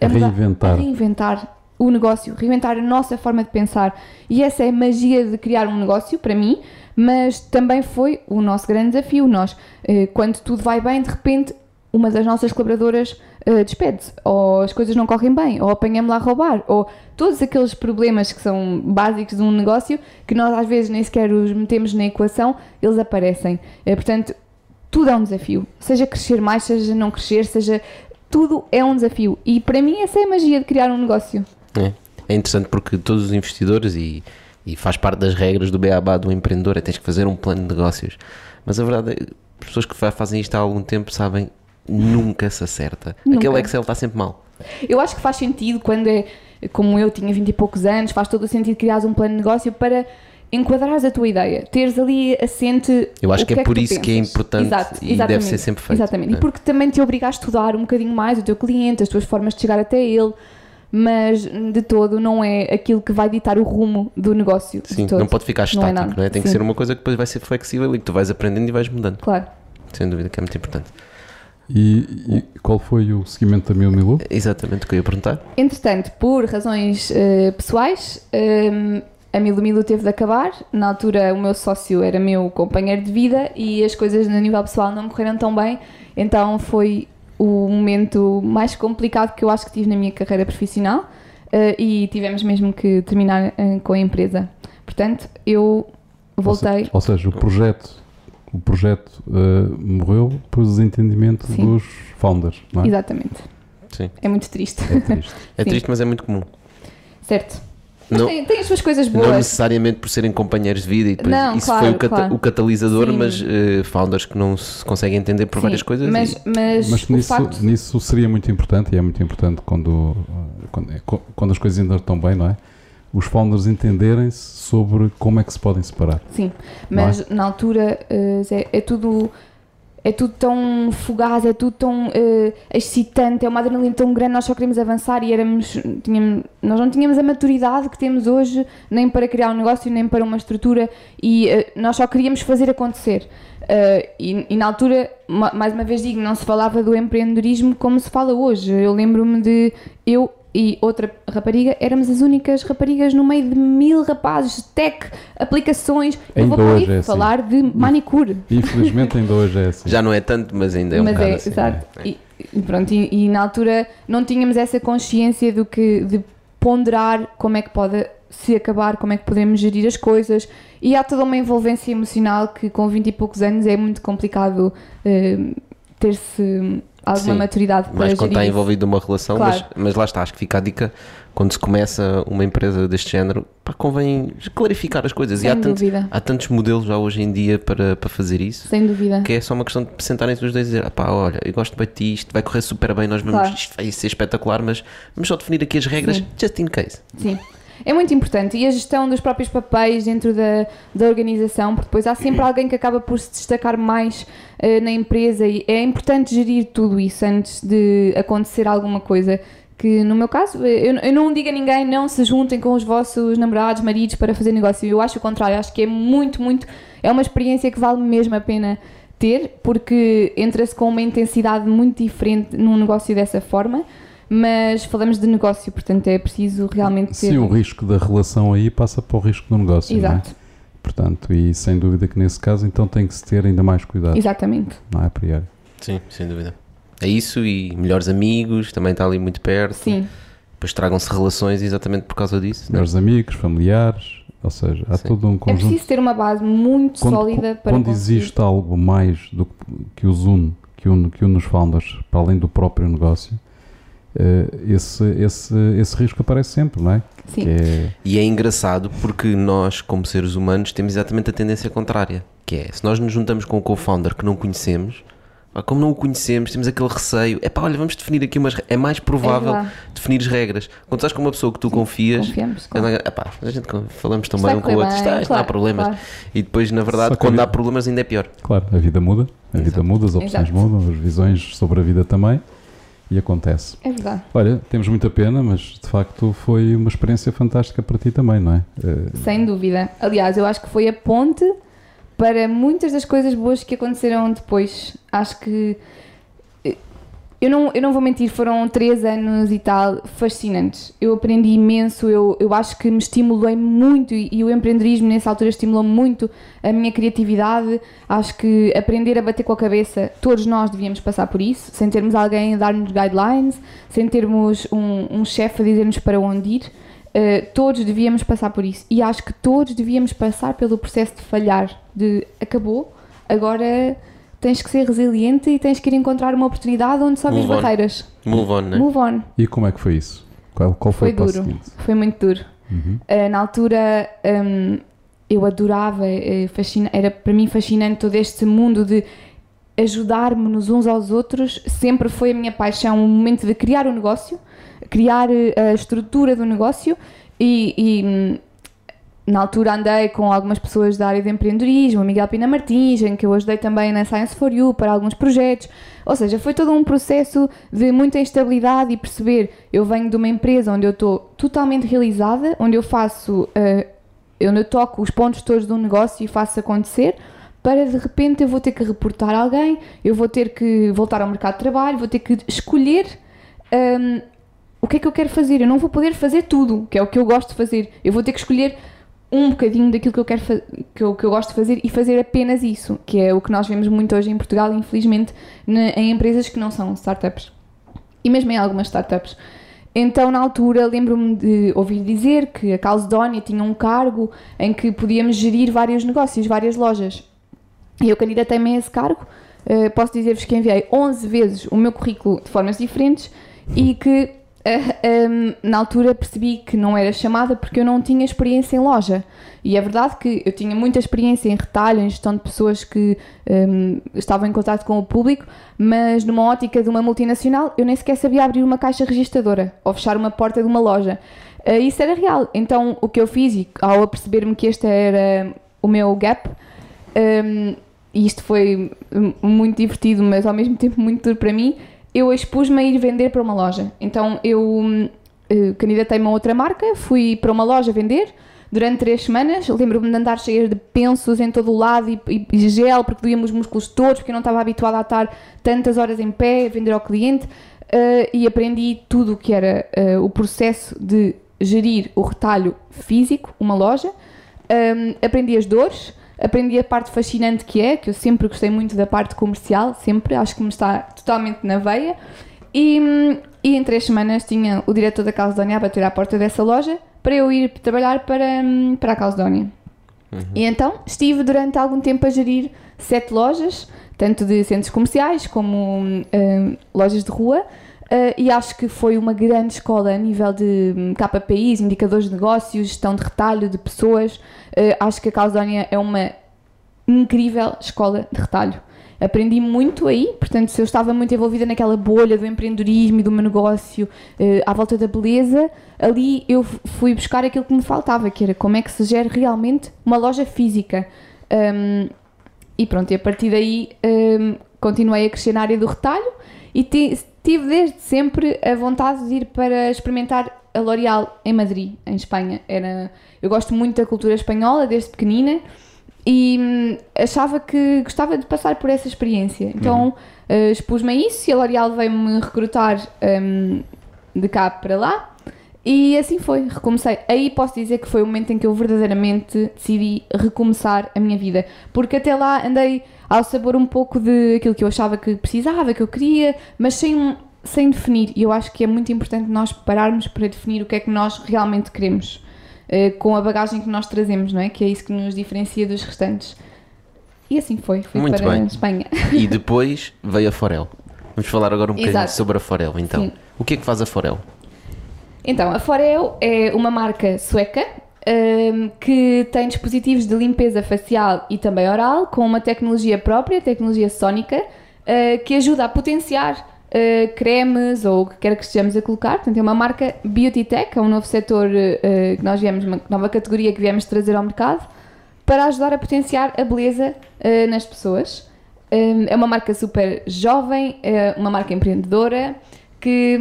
a, mudar, reinventar. a reinventar o negócio, reinventar a nossa forma de pensar. E essa é a magia de criar um negócio, para mim, mas também foi o nosso grande desafio. Nós, eh, quando tudo vai bem, de repente, uma das nossas colaboradoras uh, despede-se, ou as coisas não correm bem, ou apanhamos lá a roubar, ou todos aqueles problemas que são básicos de um negócio que nós às vezes nem sequer os metemos na equação, eles aparecem. Uh, portanto, tudo é um desafio. Seja crescer mais, seja não crescer, seja. Tudo é um desafio. E para mim, essa é a magia de criar um negócio. É, é interessante porque todos os investidores e, e faz parte das regras do beabá do empreendedor é tens que fazer um plano de negócios. Mas a verdade é as pessoas que fazem isto há algum tempo sabem nunca se acerta. Nunca. Aquele Excel está sempre mal. Eu acho que faz sentido quando é como eu tinha 20 e poucos anos, faz todo o sentido criar um plano de negócio para enquadrares a tua ideia, teres ali assente. Eu acho que, que é, por isso pensas. que é importante Exato, e deve ser sempre feito. Exatamente, é? e porque também te obriga a estudar um bocadinho mais o teu cliente, as tuas formas de chegar até ele mas de todo não é aquilo que vai ditar o rumo do negócio. Sim, não pode ficar estático, não é? Não é? Tem Sim. que ser uma coisa que depois vai ser flexível e que tu vais aprendendo e vais mudando. Claro. Sem dúvida que é muito importante. E, e qual foi o seguimento da Mil Milu? Exatamente o que eu ia perguntar. Entretanto, por razões uh, pessoais, um, a Milu Milu teve de acabar. Na altura, o meu sócio era meu companheiro de vida e as coisas no nível pessoal não correram tão bem, então foi o momento mais complicado que eu acho que tive na minha carreira profissional uh, e tivemos mesmo que terminar uh, com a empresa. Portanto, eu voltei. Ou seja, ou seja o projeto, o projeto uh, morreu por desentendimento Sim. dos founders, não é? Exatamente. Sim. É muito triste. É triste, é *laughs* triste mas é muito comum. Certo. Mas não, tem, tem, as suas coisas boas. Não necessariamente por serem companheiros de vida e depois não, isso claro, foi o, cata claro. o catalisador, Sim. mas uh, founders que não se conseguem entender por Sim, várias coisas. Mas, e... mas, mas nisso, facto... nisso seria muito importante e é muito importante quando, quando, é, quando as coisas ainda estão bem, não é? Os founders entenderem-se sobre como é que se podem separar. Sim, mas é? na altura uh, é, é tudo é tudo tão fugaz, é tudo tão eh, excitante, é uma adrenalina tão grande, nós só queríamos avançar e éramos, tínhamos, nós não tínhamos a maturidade que temos hoje, nem para criar um negócio, nem para uma estrutura, e eh, nós só queríamos fazer acontecer. Eh, e, e na altura, ma- mais uma vez digo, não se falava do empreendedorismo como se fala hoje. Eu lembro-me de eu e outra rapariga, éramos as únicas raparigas no meio de mil rapazes, tech, aplicações. eu Ainda vou para hoje aí é assim. falar de manicure. Infelizmente ainda hoje é assim. Já não é tanto, mas ainda é um Mas bocado é, assim. exato. E, e pronto, e, e na altura não tínhamos essa consciência do que de ponderar como é que pode se acabar, como é que podemos gerir as coisas e há toda uma envolvência emocional que com 20 e poucos anos é muito complicado eh, ter-se alguma Sim, maturidade para Mas quando está envolvido numa relação, Claro. mas, mas lá está, acho que fica a dica quando se começa uma empresa deste género, pá, convém clarificar as coisas. e Sem há, tanto- dúvida. há tantos modelos já hoje em dia para, para fazer isso. Sem dúvida. Que é só uma questão de sentarem-se os dois e dizer: ah pá, olha, eu gosto bem de ti, isto vai correr super bem, nós vamos, Claro. isto vai ser espetacular, mas vamos só definir aqui as regras, Sim. just in case. Sim. É muito importante. E a gestão dos próprios papéis dentro da, da organização, porque depois há sempre *clears throat* alguém que acaba por se destacar mais eh, na empresa e é importante gerir tudo isso antes de acontecer alguma coisa. Que no meu caso, eh, eu, eu não digo a ninguém não se juntem com os vossos namorados, maridos para fazer negócio. Eu acho o contrário, acho que é muito, muito. É uma experiência que vale mesmo a pena ter, porque entra-se com uma intensidade muito diferente num negócio dessa forma. Mas falamos de negócio, portanto é preciso realmente ter. Sim, o risco da relação aí passa para o risco do negócio, não é? Exato, Portanto, e sem dúvida que nesse caso então tem que se ter ainda mais cuidado, exatamente. não é, a priori? Sim, sem dúvida. É isso e melhores amigos, também está ali muito perto. Sim, Depois tragam-se relações exatamente por causa disso. não é? Melhores amigos, familiares, ou seja, há Sim. todo um é conjunto. preciso ter uma base muito quando, sólida para quando conseguir. existe algo mais do que, que os une, que une, que une os founders, para além do próprio negócio, esse, esse, esse risco aparece sempre, não é? Sim, Que é E é engraçado porque nós, como seres humanos, temos exatamente a tendência contrária. Que é, se nós nos juntamos com um co-founder que não conhecemos, pá, como não o conhecemos, temos aquele receio. É pá, olha, vamos definir aqui umas... É mais provável verdade. definir as regras. Quando estás com uma pessoa que tu confias... confiamos. é Claro. epá, a gente falamos tão Isto bem vai um com o outro, ah, isto não há claro, problemas. claro. E depois, na verdade, quando há vida- problemas, ainda é pior. claro, a vida muda, a vida Exato. muda, as opções Exato. mudam, as visões sobre a vida também, e acontece. É verdade. Olha, temos muita pena, mas de facto foi uma experiência fantástica para ti também, não é? Eh, Sem dúvida. Aliás, eu acho que foi a ponte para muitas das coisas boas que aconteceram depois. Acho que. Eu não, eu não vou mentir, foram três anos e tal fascinantes. Eu aprendi imenso, eu, eu acho que me estimulei muito e, e o empreendedorismo nessa altura estimulou muito a minha criatividade. Acho que aprender a bater com a cabeça, todos nós devíamos passar por isso, sem termos alguém a dar-nos guidelines, sem termos um, um chefe a dizer-nos para onde ir. Uh, todos devíamos passar por isso e acho que todos devíamos passar pelo processo de falhar, de acabou, agora tens que ser resiliente e tens que ir encontrar uma oportunidade onde só vês Move on. barreiras. Move on, né? Move on. E como é que foi isso? Qual, qual foi, Foi o passo duro. seguinte? Foi muito duro. Uhum. Uh, na altura um, eu adorava, uh, fascina- era para mim fascinante todo este mundo de ajudar-nos uns aos outros. Sempre foi a minha paixão o momento de criar o negócio, criar uh, a estrutura do negócio e, e, hum, na altura andei com algumas pessoas da área de empreendedorismo, Miguel Pina Martins, em que eu ajudei também na Science for You para alguns projetos. Ou seja, foi todo um processo de muita instabilidade e perceber, eu venho de uma empresa onde eu estou totalmente realizada, onde eu faço, eh, onde eu toco os pontos todos de um negócio e faço acontecer, para de repente eu vou ter que reportar alguém, eu vou ter que voltar ao mercado de trabalho, vou ter que escolher hum, o que é que eu quero fazer. Eu não vou poder fazer tudo, que é o que eu gosto de fazer. Eu vou ter que escolher um bocadinho daquilo que eu quero que eu, que eu gosto de fazer e fazer apenas isso, que é o que nós vemos muito hoje em Portugal, infelizmente, na- em empresas que não são startups. E mesmo em algumas startups. Então, na altura, lembro-me de ouvir dizer que a Calcedonia tinha um cargo em que podíamos gerir vários negócios, várias lojas. E eu candidatei-me a esse cargo. Uh, posso dizer-vos que enviei 11 vezes o meu currículo de formas diferentes e que uh, um, na altura percebi que não era chamada porque eu não tinha experiência em loja. E é verdade que eu tinha muita experiência em retalho, em gestão de pessoas que um, estavam em contato com o público, mas numa ótica de uma multinacional eu nem sequer sabia abrir uma caixa registradora ou fechar uma porta de uma loja. Uh, isso era real. Então o que eu fiz, e ao aperceber-me que este era o meu gap, um, e isto foi hum, muito divertido, mas ao mesmo tempo muito duro para mim, eu expus-me a ir vender para uma loja. Então eu eh, candidatei-me a outra marca, fui para uma loja vender durante três semanas. Lembro-me de andar cheia de pensos em todo o lado e, e, gel, porque doíam os músculos todos, porque eu não estava habituada a estar tantas horas em pé, a vender ao cliente. Uh, e aprendi tudo o que era uh, o processo de gerir o retalho físico, uma loja. Um, aprendi as dores, aprendi a parte fascinante que é, que eu sempre gostei muito da parte comercial, sempre, acho que me está totalmente na veia. E, e em três semanas tinha o diretor da Calcedónia a bater à porta dessa loja para eu ir trabalhar para, para a Calcedónia. Uhum. E então estive durante algum tempo a gerir sete lojas, tanto de centros comerciais como um, lojas de rua, Uh, e acho que foi uma grande escola a nível de um, KPIs, indicadores de negócios, gestão de retalho de pessoas. Uh, acho que a Calzónia é uma incrível escola de retalho. Aprendi muito aí, portanto, se eu estava muito envolvida naquela bolha do empreendedorismo e do meu negócio uh, à volta da beleza, ali eu fui buscar aquilo que me faltava, que era como é que se gera realmente uma loja física. Um, e pronto, e a partir daí um, continuei a crescer na área do retalho e tive desde sempre a vontade de ir para experimentar a L'Oréal em Madrid, em Espanha. Era, eu gosto muito da cultura espanhola desde pequenina e hum, achava que gostava de passar por essa experiência. Então uhum. uh, expus-me a isso e a L'Oréal veio-me recrutar um, de cá para lá. E assim foi, recomecei. Aí posso dizer que foi o momento em que eu verdadeiramente decidi recomeçar a minha vida. Porque até lá andei ao sabor um pouco de aquilo que eu achava que precisava, que eu queria, mas sem, sem definir. E eu acho que é muito importante nós pararmos para definir o que é que nós realmente queremos, uh, com a bagagem que nós trazemos, não é? Que é isso que nos diferencia dos restantes. E assim foi, fui muito para bem. Espanha. E depois veio a Forel. Vamos falar agora um bocadinho Exato. sobre a Forel, então. Sim. O que é que faz a Forel? Então, a Forel é uma marca sueca um, que tem dispositivos de limpeza facial e também oral com uma tecnologia própria, tecnologia sónica, uh, que ajuda a potenciar uh, cremes ou o que quer que estejamos a colocar. Portanto, é uma marca Beauty Tech, é um novo setor uh, que nós viemos, uma nova categoria que viemos trazer ao mercado para ajudar a potenciar a beleza nas pessoas. Um, é uma marca super jovem, é uma marca empreendedora que,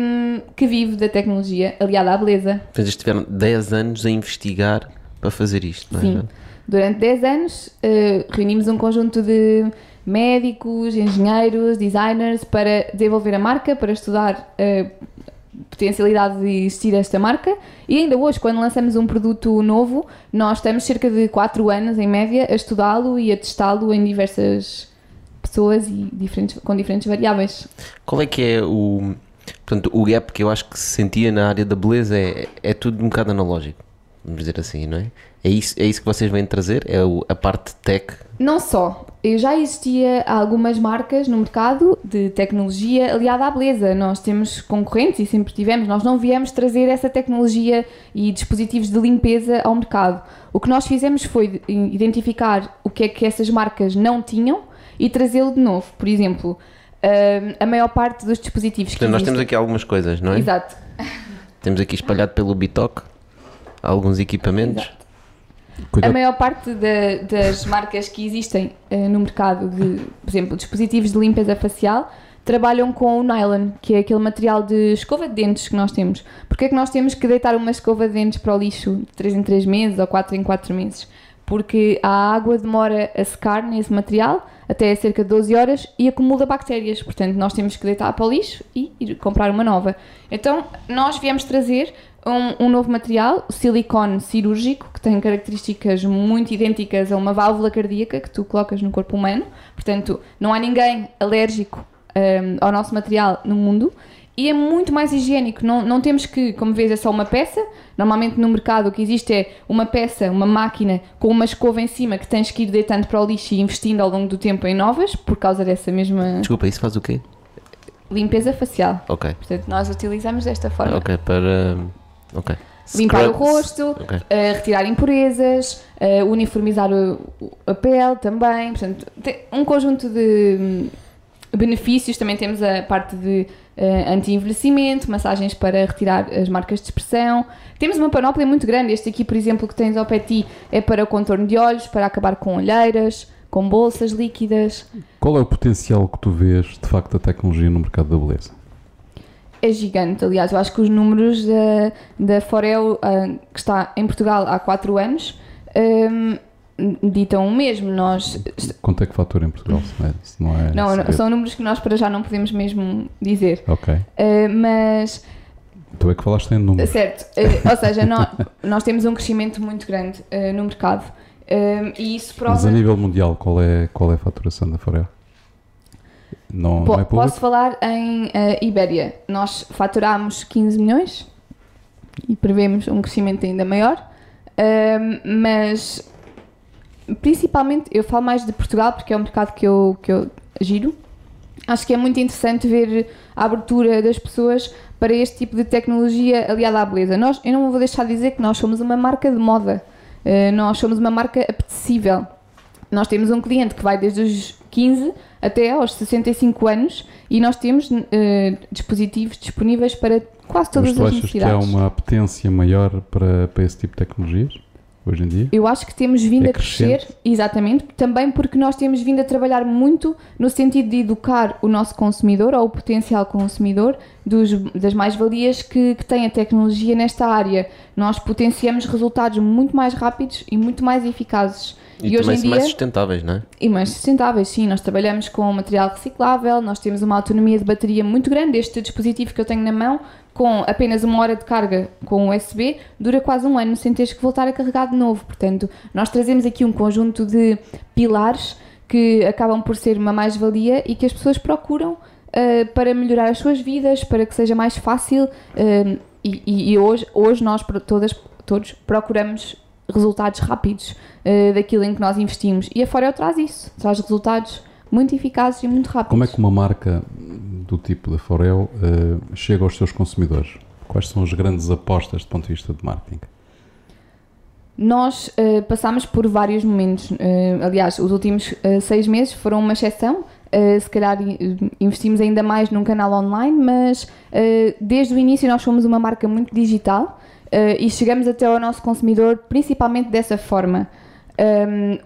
que vive da tecnologia aliada à beleza. Eles tiveram 10 anos a investigar para fazer isto, não é? Sim. Durante 10 anos uh, reunimos um conjunto de médicos, engenheiros, designers para desenvolver a marca, para estudar a uh, potencialidade de existir esta marca e ainda hoje, quando lançamos um produto novo, nós estamos cerca de 4 anos em média a estudá-lo e a testá-lo em diversas pessoas e diferentes, com diferentes variáveis. Qual é que é o Portanto, o gap que eu acho que se sentia na área da beleza é, é tudo um bocado analógico, vamos dizer assim, não é? É isso, é isso que vocês vêm trazer? É o, a parte tech? Não só. Eu já existia algumas marcas no mercado de tecnologia aliada à beleza. Nós temos concorrentes e sempre tivemos. Nós não viemos trazer essa tecnologia e dispositivos de limpeza ao mercado. O que nós fizemos foi identificar o que é que essas marcas não tinham e trazê-lo de novo. Por exemplo, uh, a maior parte dos dispositivos Portanto, que nós temos aqui algumas coisas, não é? Exato. Temos aqui espalhado pelo Bitoc alguns equipamentos. Exato. A maior parte de, das marcas que existem uh, no mercado de, por exemplo, dispositivos de limpeza facial trabalham com o nylon, que é aquele material de escova de dentes que nós temos. Porque é que nós temos que deitar uma escova de dentes para o lixo de 3 em 3 meses ou 4 em 4 meses? Porque a água demora a secar nesse material até cerca de 12 horas e acumula bactérias. Portanto, nós temos que deitar para o lixo e ir comprar uma nova. Então, nós viemos trazer um, um, novo material, o silicone cirúrgico, que tem características muito idênticas a uma válvula cardíaca que tu colocas no corpo humano. Portanto, não há ninguém alérgico um, ao nosso material no mundo e é muito mais higiênico. Não, não temos que, como vês, é só uma peça. Normalmente no mercado o que existe é uma peça, uma máquina com uma escova em cima que tens que ir deitando para o lixo e investindo ao longo do tempo em novas por causa dessa mesma. Desculpa, isso faz o quê? Limpeza facial. Ok. Portanto, nós utilizamos desta forma. Ok, para. Ok. Limpar Scrubs. o rosto, okay. uh, retirar impurezas, uh, uniformizar o, a pele também. Portanto, um conjunto de hum, benefícios. Também temos a parte de uh, anti-envelhecimento, massagens para retirar as marcas de expressão. Temos uma panóplia muito grande. Este aqui, por exemplo, que tens ao pé de ti, é para o contorno de olhos, para acabar com olheiras, com bolsas líquidas. Qual é o potencial que tu vês, de facto, da tecnologia no mercado da beleza? É gigante, aliás, eu acho que os números da, da Forel, ah, que está em Portugal há 4 anos, ahm, ditam o mesmo. Nós, Quanto é que fatura em Portugal? se não é- não é não, não, são números que nós para já não podemos mesmo dizer. Ok. Ah, mas Tu é que falaste em números. Certo, eh, ou seja, nó- *laughs* nós, temos um crescimento muito grande eh, no mercado e isso Mas a prova. nível mundial, qual é, qual é a faturação da Forel? Não, Po- não é público? posso falar em eh, Ibéria. Nós faturámos 15 milhões e prevemos um crescimento ainda maior, eh, mas principalmente eu falo mais de Portugal porque é o mercado que eu, que eu giro. Acho que é muito interessante ver a abertura das pessoas para este tipo de tecnologia aliada à beleza. Nós, eu não vou deixar de dizer que nós somos uma marca de moda, Eh, nós somos uma marca apetecível. Nós temos um cliente que vai desde os 15 até aos 65 anos e nós temos eh, dispositivos disponíveis para quase todas Mas tu as achas que há necessidades. uma apetência maior para, para esse tipo de tecnologias, hoje em dia? Eu acho que temos vindo É a crescer, exatamente, também porque nós temos vindo a trabalhar muito no sentido de educar o nosso consumidor ou o potencial consumidor dos, das mais-valias que, que tem a tecnologia nesta área. Nós potenciamos resultados muito mais rápidos e muito mais eficazes. E, hoje também em dia, mais sustentáveis, não é? e mais sustentáveis, sim. Nós trabalhamos com material reciclável, nós temos uma autonomia de bateria muito grande. Este dispositivo que eu tenho na mão, com apenas uma hora de carga com USB, dura quase um ano sem teres que voltar a carregar de novo. Portanto, nós trazemos aqui um conjunto de pilares que acabam por ser uma mais-valia e que as pessoas procuram uh, para melhorar as suas vidas, para que seja mais fácil. uh, e, e- hoje, hoje nós todas, todos procuramos resultados rápidos uh, daquilo em que nós investimos. E a Forel traz isso, traz resultados muito eficazes e muito rápidos. Como é que uma marca do tipo da Forel eh, chega aos seus consumidores? Quais são as grandes apostas do ponto de vista de marketing? Nós uh, passámos por vários momentos. uh, aliás, os últimos uh, seis meses foram uma exceção. Uh, se calhar uh, investimos ainda mais num canal online, mas uh, desde o início nós somos uma marca muito digital uh, e chegamos até ao nosso consumidor principalmente dessa forma.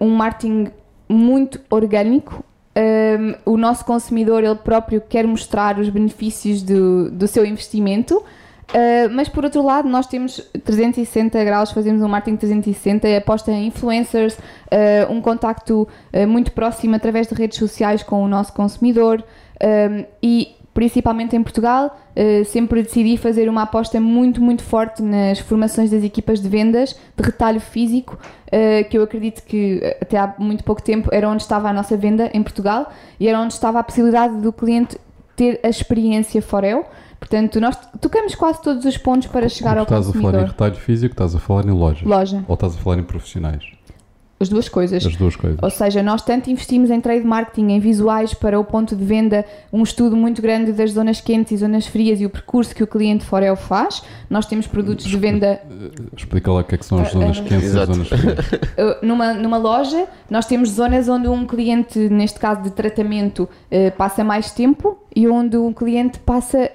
Um, um marketing muito orgânico. Um, o nosso consumidor ele próprio quer mostrar os benefícios do, do seu investimento. Uh, mas por outro lado, nós temos 360 graus, fazemos um marketing 360, aposta em influencers, uh, um contacto uh, muito próximo através de redes sociais com o nosso consumidor um, e principalmente em Portugal, uh, sempre decidi fazer uma aposta muito, muito forte nas formações das equipas de vendas de retalho físico, uh, que eu acredito que uh, até há muito pouco tempo era onde estava a nossa venda em Portugal e era onde estava a possibilidade do cliente ter a experiência Forel. Portanto, nós tocamos quase todos os pontos para chegar tu ao estás a falar em consumidor. retalho físico, estás a falar em loja. Loja, Ou estás a falar em profissionais? As duas coisas. As duas coisas. Ou seja, nós tanto investimos em trade marketing, em visuais para o ponto de venda, um estudo muito grande das zonas quentes e zonas frias e o percurso que o cliente Forel faz. Nós temos produtos de venda Explica lá o que é que são as Ah, zonas ah, quentes e as zonas frias. *laughs* Numa, numa loja, nós temos zonas onde um cliente, neste caso de tratamento, passa mais tempo e onde um cliente passa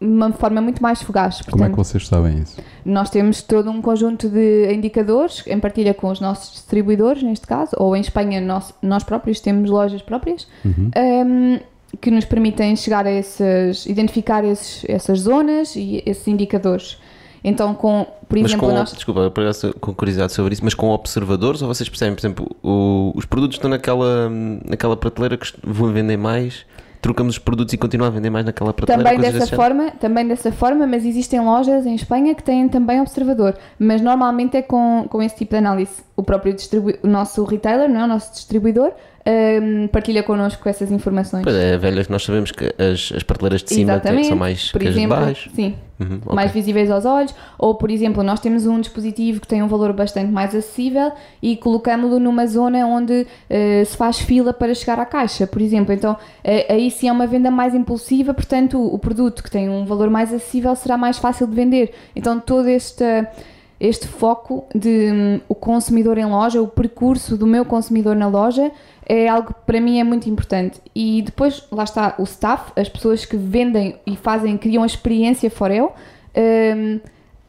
uma forma muito mais fugaz. Como é que Portanto, vocês sabem isso? nós temos todo um conjunto de indicadores em partilha com os nossos distribuidores, neste caso, ou em Espanha nós, nós próprios temos lojas próprias, Uhum. um, que nos permitem chegar a esses, identificar esses, essas zonas e esses indicadores. Então, com, por Mas exemplo, com, nós... desculpa, com curiosidade sobre isso, mas com observadores ou vocês percebem, por exemplo, o- os produtos estão naquela, naquela prateleira que vão vender mais, trocamos os produtos e continuam a vender mais naquela prateleira? Também dessa género? forma, também dessa forma, mas existem lojas em Espanha que têm também observador, mas normalmente é com, com esse tipo de análise. O próprio distribu o nosso retailer, não é? o nosso distribuidor, hum, partilha connosco essas informações. Pois é, velhas, nós sabemos que as, as prateleiras de cima são mais por que as de exemplo, baixo. sim, Uhum, ok. mais visíveis aos olhos, ou por exemplo, nós temos um dispositivo que tem um valor bastante mais acessível e colocamos-lo numa zona onde eh, se faz fila para chegar à caixa, por exemplo. Então, eh, aí sim é uma venda mais impulsiva, portanto, o, produto que tem um valor mais acessível será mais fácil de vender. Então, todo este este foco de hum, o consumidor em loja, o percurso do meu consumidor na loja, é algo que para mim é muito importante. E depois, lá está, o staff, as pessoas que vendem e fazem, criam a experiência Forel, hum,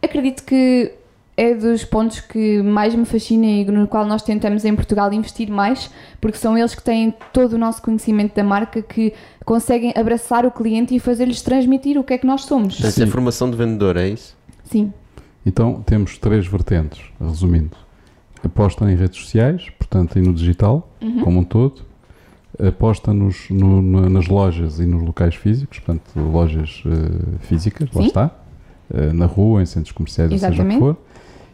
acredito que é dos pontos que mais me fascina e no qual nós tentamos em Portugal investir mais, porque são eles que têm todo o nosso conhecimento da marca, que conseguem abraçar o cliente e fazer-lhes transmitir o que é que nós somos. Portanto, isso é formação de vendedor, é isso? Sim. Então temos três vertentes, resumindo. Aposta em redes sociais, portanto, e no digital, Uhum. como um todo. Aposta nos, no- na- nas lojas e nos locais físicos, portanto, lojas eh, físicas, lá Sim. está. eh, na rua, em centros comerciais, ou seja o que Exatamente. for.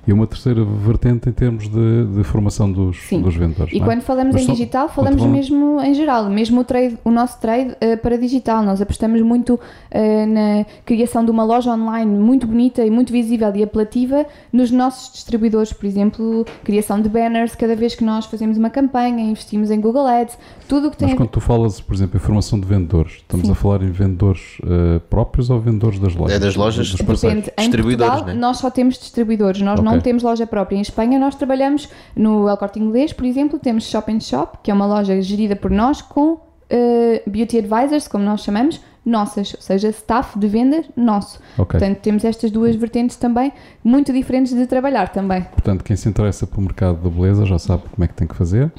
E uma terceira vertente em termos de, de formação dos, Sim. dos vendedores. E não é? quando falamos Mas em só- digital, falamos mesmo em geral, mesmo o, trade, o nosso trade eh, para digital. Nós apostamos muito eh, na criação de uma loja online muito bonita e muito visível e apelativa nos nossos distribuidores, por exemplo, criação de banners, cada vez que nós fazemos uma campanha, investimos em Google Ads, tudo o que tem Mas quando tu falas, por exemplo, em formação de vendedores, estamos Sim. a falar em vendedores eh, próprios ou vendedores das lojas? É das lojas, Dos Depende. Distribuidores, Portugal, né? nós só temos distribuidores, nós não Ok. temos loja própria. Em Espanha, nós trabalhamos no El Corte Inglês, por exemplo, temos Shop and Shop, que é uma loja gerida por nós com eh, Beauty Advisors, como nós chamamos, nossas, ou seja, staff de venda nosso. Ok. Portanto, temos estas duas vertentes também, muito diferentes de trabalhar também. Portanto, quem se interessa pelo mercado da beleza já sabe como é que tem que fazer,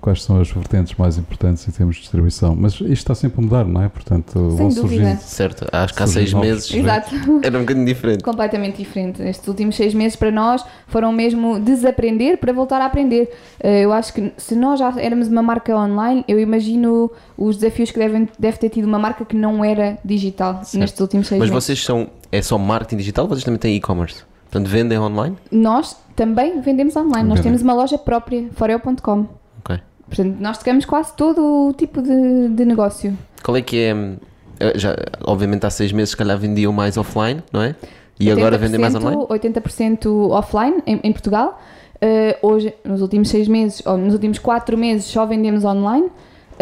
quais são as vertentes mais importantes em termos de distribuição. Mas isto está sempre a mudar, não é? Portanto, vão dúvida. surgindo. Certo, acho que há seis meses. Exato. *laughs* era um bocadinho diferente. completamente diferente. Estes últimos seis meses para nós foram mesmo desaprender para voltar a aprender. Eh, Eu acho que se nós já éramos uma marca online, eu imagino os desafios que devem, deve ter tido uma marca que não era digital nestes últimos seis Mas meses. vocês são. É só marketing digital ou vocês também têm e-commerce? Portanto, vendem online? Nós também vendemos online. Nós temos uma loja própria, foreo.com. Ok. Portanto, nós tocamos quase todo o tipo de, de negócio. Qual é que é. eh, Já, obviamente há seis meses, se calhar vendiam mais offline, não é? E agora vendem mais 80%, online? 80% offline em, em Portugal. Uh, hoje, nos últimos seis meses, ou nos últimos quatro meses, só vendemos online.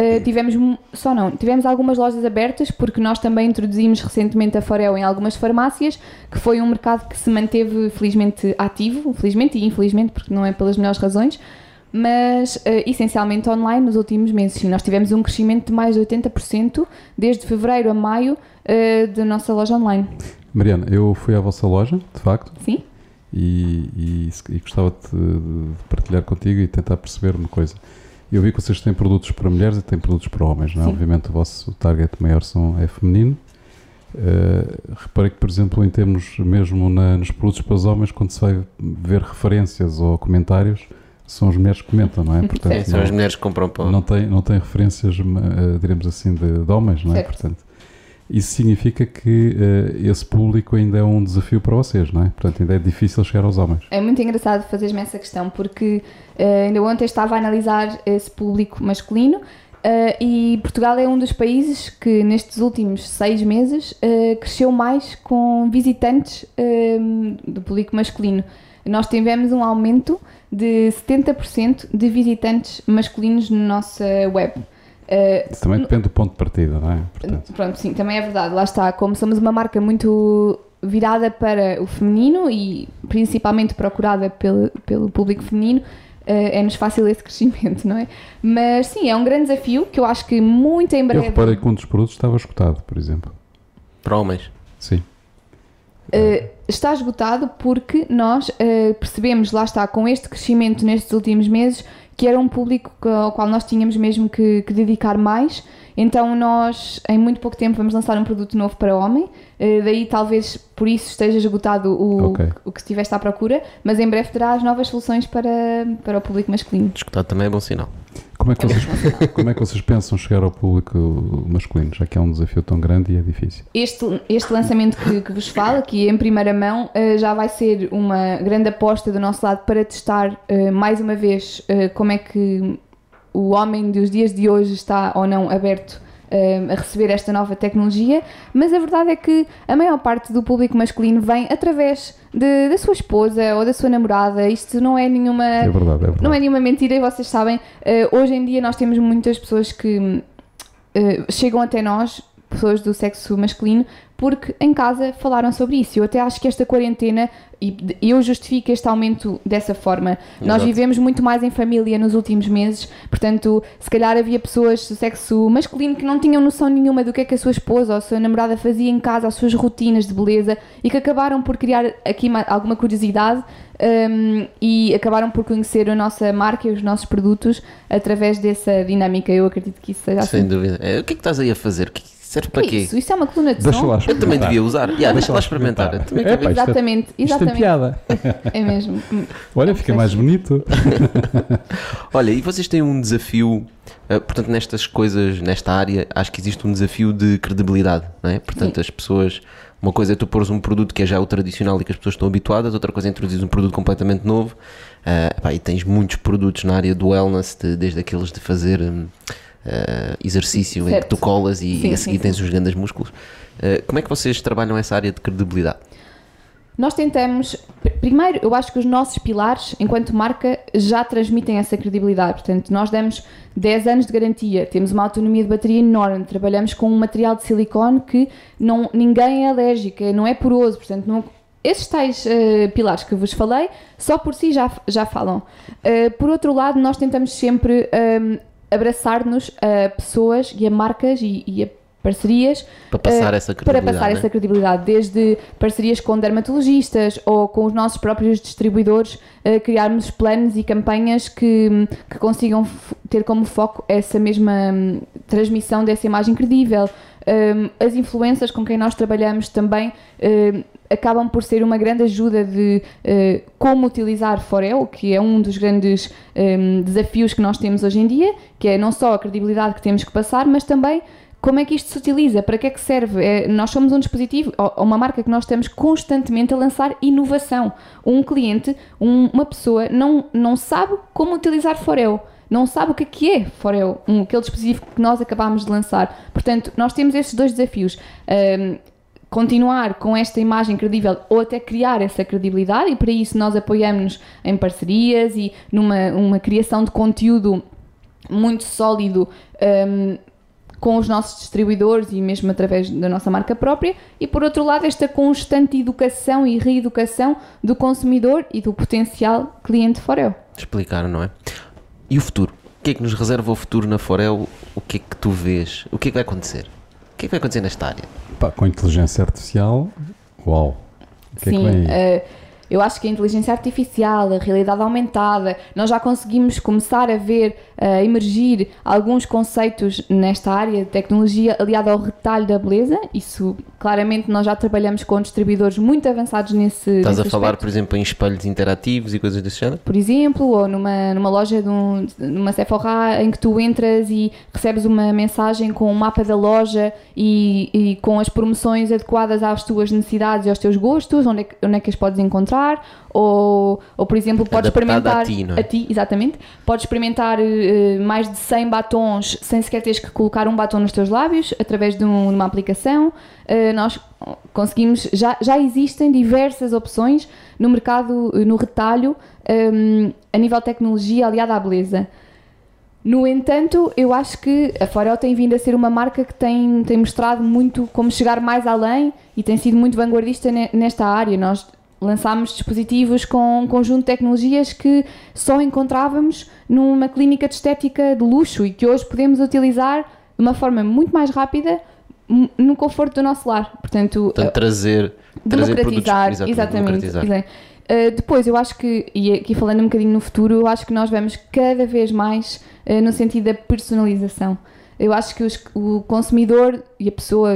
Uh, tivemos, só não, tivemos algumas lojas abertas porque nós também introduzimos recentemente a Forel em algumas farmácias, que foi um mercado que se manteve felizmente ativo, felizmente e infelizmente, porque não é pelas melhores razões, mas uh, essencialmente online nos últimos meses. Sim, nós tivemos um crescimento de mais de 80% desde fevereiro a maio uh, da nossa loja online. Mariana, eu fui à vossa loja, de facto, Sim? e, e, e gostava de, de partilhar contigo e tentar perceber uma coisa. Eu vi que vocês têm produtos para mulheres e têm produtos para homens, não é? Sim. Obviamente o vosso target maior são, é feminino. Uh, reparei que, por exemplo, em termos mesmo na- nos produtos para os homens, quando se vai ver referências ou comentários, são as mulheres que comentam, não é? *laughs* Portanto, É, são não- as mulheres que compram para. não tem, não tem referências, eh, diremos assim, de, de homens, não é? Certo. Portanto, isso significa que eh, esse público ainda é um desafio para vocês, não é? Portanto, ainda é difícil chegar aos homens. É muito engraçado fazeres-me essa questão, porque eh, ainda ontem estava a analisar esse público masculino eh, e Portugal é um dos países que nestes últimos seis meses cresceu mais com visitantes eh, do público masculino. Nós tivemos um aumento de 70% de visitantes masculinos na nossa web. Isso também depende do ponto de partida, não é? Portanto, Pronto, sim, também é verdade. Lá está, como somos uma marca muito virada para o feminino e principalmente procurada pelo, pelo público feminino, eh, é-nos fácil esse *laughs* crescimento, não é? Mas sim, é um grande desafio que eu acho que muito em eu breve. reparei que um dos produtos estava esgotado, por exemplo. Para homens. Sim. Uh, está esgotado porque nós uh, percebemos, lá está, com este crescimento nestes últimos meses, que era um público ao qual nós tínhamos mesmo que, que dedicar mais. Então, nós, em muito pouco tempo, vamos lançar um produto novo para homem. Uh, daí, talvez por isso esteja esgotado o, Ok. o que estiveste à procura, mas em breve terá as novas soluções para, para o público masculino. Escutado também é bom sinal. Como é, que vocês, como é que vocês pensam chegar ao público masculino, já que é um desafio tão grande e é difícil? Este, este lançamento que, que vos falo, aqui em primeira mão, eh, já vai ser uma grande aposta do nosso lado para testar eh, mais uma vez eh, como é que o homem dos dias de hoje está ou não aberto a receber esta nova tecnologia, mas a verdade é que a maior parte do público masculino vem através de- da sua esposa ou da sua namorada. Isto não é nenhuma. É verdade, é verdade. Não é nenhuma mentira e vocês sabem, eh, hoje em dia nós temos muitas pessoas que eh, chegam até nós, pessoas do sexo masculino, porque em casa falaram sobre isso. Eu até acho que esta quarentena, e eu justifico este aumento dessa forma. Nós Exato. vivemos muito mais em família nos últimos meses, portanto, se calhar havia pessoas do sexo masculino que não tinham noção nenhuma do que é que a sua esposa ou a sua namorada fazia em casa, as suas rotinas de beleza, e que acabaram por criar aqui ma- alguma curiosidade um, e acabaram por conhecer a nossa marca e os nossos produtos através dessa dinâmica. Eu acredito que isso seja Sem assim. dúvida. É, o que é que estás aí a fazer? O que serve para Que quê? isso? Isso é uma coluna de Deixa som? lá Eu também experimentar. devia usar. Yeah, deixa lá experimentar. Também É, pá, isto é- Exatamente, Isto exatamente. piada. *laughs* É mesmo. Olha, fica mais bonito. *laughs* Olha, e vocês têm um desafio, eh, portanto, nestas coisas, nesta área, acho que existe um desafio de credibilidade, não é? Portanto, Sim. as pessoas, uma coisa é tu pôres um produto que é já o tradicional e que as pessoas estão habituadas, outra coisa é introduzir um produto completamente novo, eh, pá, e tens muitos produtos na área do wellness, de- desde aqueles de fazer hum, eh, exercício em que Certo. tu colas e, Sim, e a sim, seguir sim. tens os grandes músculos. Eh, como é que vocês trabalham essa área de credibilidade? Nós tentamos, pr- primeiro, eu acho que os nossos pilares, enquanto marca, já transmitem essa credibilidade. Portanto, nós damos 10 anos de garantia, temos uma autonomia de bateria enorme, trabalhamos com um material de silicone que não, ninguém é alérgico, não é poroso, portanto, não, esses tais eh, pilares que vos falei, só por si já, já falam. Eh, por outro lado, nós tentamos sempre ehm, abraçar-nos a pessoas e a marcas e, e a parcerias Para passar eh, essa para credibilidade. passar não é? essa credibilidade, desde parcerias com dermatologistas ou com os nossos próprios distribuidores, eh, criarmos planos e campanhas que, que consigam ter como foco essa mesma hum, transmissão dessa imagem credível. Hum, as influências com quem nós trabalhamos também hum, acabam por ser uma grande ajuda de eh, como utilizar Forel, que é um dos grandes hum, desafios que nós temos hoje em dia, que é não só a credibilidade que temos que passar, mas também como é que isto se utiliza? Para que é que serve? É, nós somos um dispositivo, uma marca que nós estamos constantemente a lançar inovação. Um cliente, um- uma pessoa, não, não sabe como utilizar Forel. Não sabe o que é que é Forel, um, aquele dispositivo que nós acabámos de lançar. Portanto, nós temos estes dois desafios. Ahm, continuar com esta imagem credível ou até criar essa credibilidade e para isso nós apoiamos-nos em parcerias e numa uma criação de conteúdo muito sólido hum, com os nossos distribuidores e mesmo através da nossa marca própria e por outro lado esta constante educação e reeducação do consumidor e do potencial cliente Forel. Explicaram, não é? E o futuro? O que é que nos reserva o futuro na Forel? O que é que tu vês? O que é que vai acontecer? O que é que vai acontecer nesta área? Pá, com inteligência artificial, uau. O que Sim, é que vem aí? eh, eu acho que a inteligência artificial, a realidade aumentada, nós já conseguimos começar a ver, a emergir alguns conceitos nesta área de tecnologia aliada ao retalho da beleza. Isso, claramente, nós já trabalhamos com distribuidores muito avançados nesse Estás a nesse falar, aspecto. por exemplo, em espelhos interativos e coisas desse género? por exemplo, ou numa, numa loja, de um, numa Sephora, em que tu entras e recebes uma mensagem com um mapa da loja e, e com as promoções adequadas às tuas necessidades e aos teus gostos, onde é que, onde é que as podes encontrar, ou, ou por exemplo, podes Adaptada experimentar a ti, não é? a ti, exatamente, podes experimentar eh, mais de 100 batons sem sequer teres que colocar um batom nos teus lábios, através de, um- de uma aplicação. Eh, nós conseguimos, já, já existem diversas opções no mercado, eh, no retalho, eh, a nível tecnologia aliada à beleza. No entanto, eu acho que a Forel tem vindo a ser uma marca que tem, tem mostrado muito como chegar mais além e tem sido muito vanguardista ne- nesta área. Nós lançámos dispositivos com um conjunto de tecnologias que só encontrávamos numa clínica de estética de luxo e que hoje podemos utilizar de uma forma muito mais rápida m- no conforto do nosso lar. Portanto, Portanto, trazer, trazer democratizar, exatamente, exatamente. exatamente. Uh, depois, eu acho que, e aqui falando um bocadinho no futuro, eu acho que nós vamos cada vez mais uh, no sentido da personalização. Eu acho que os- o consumidor e a pessoa,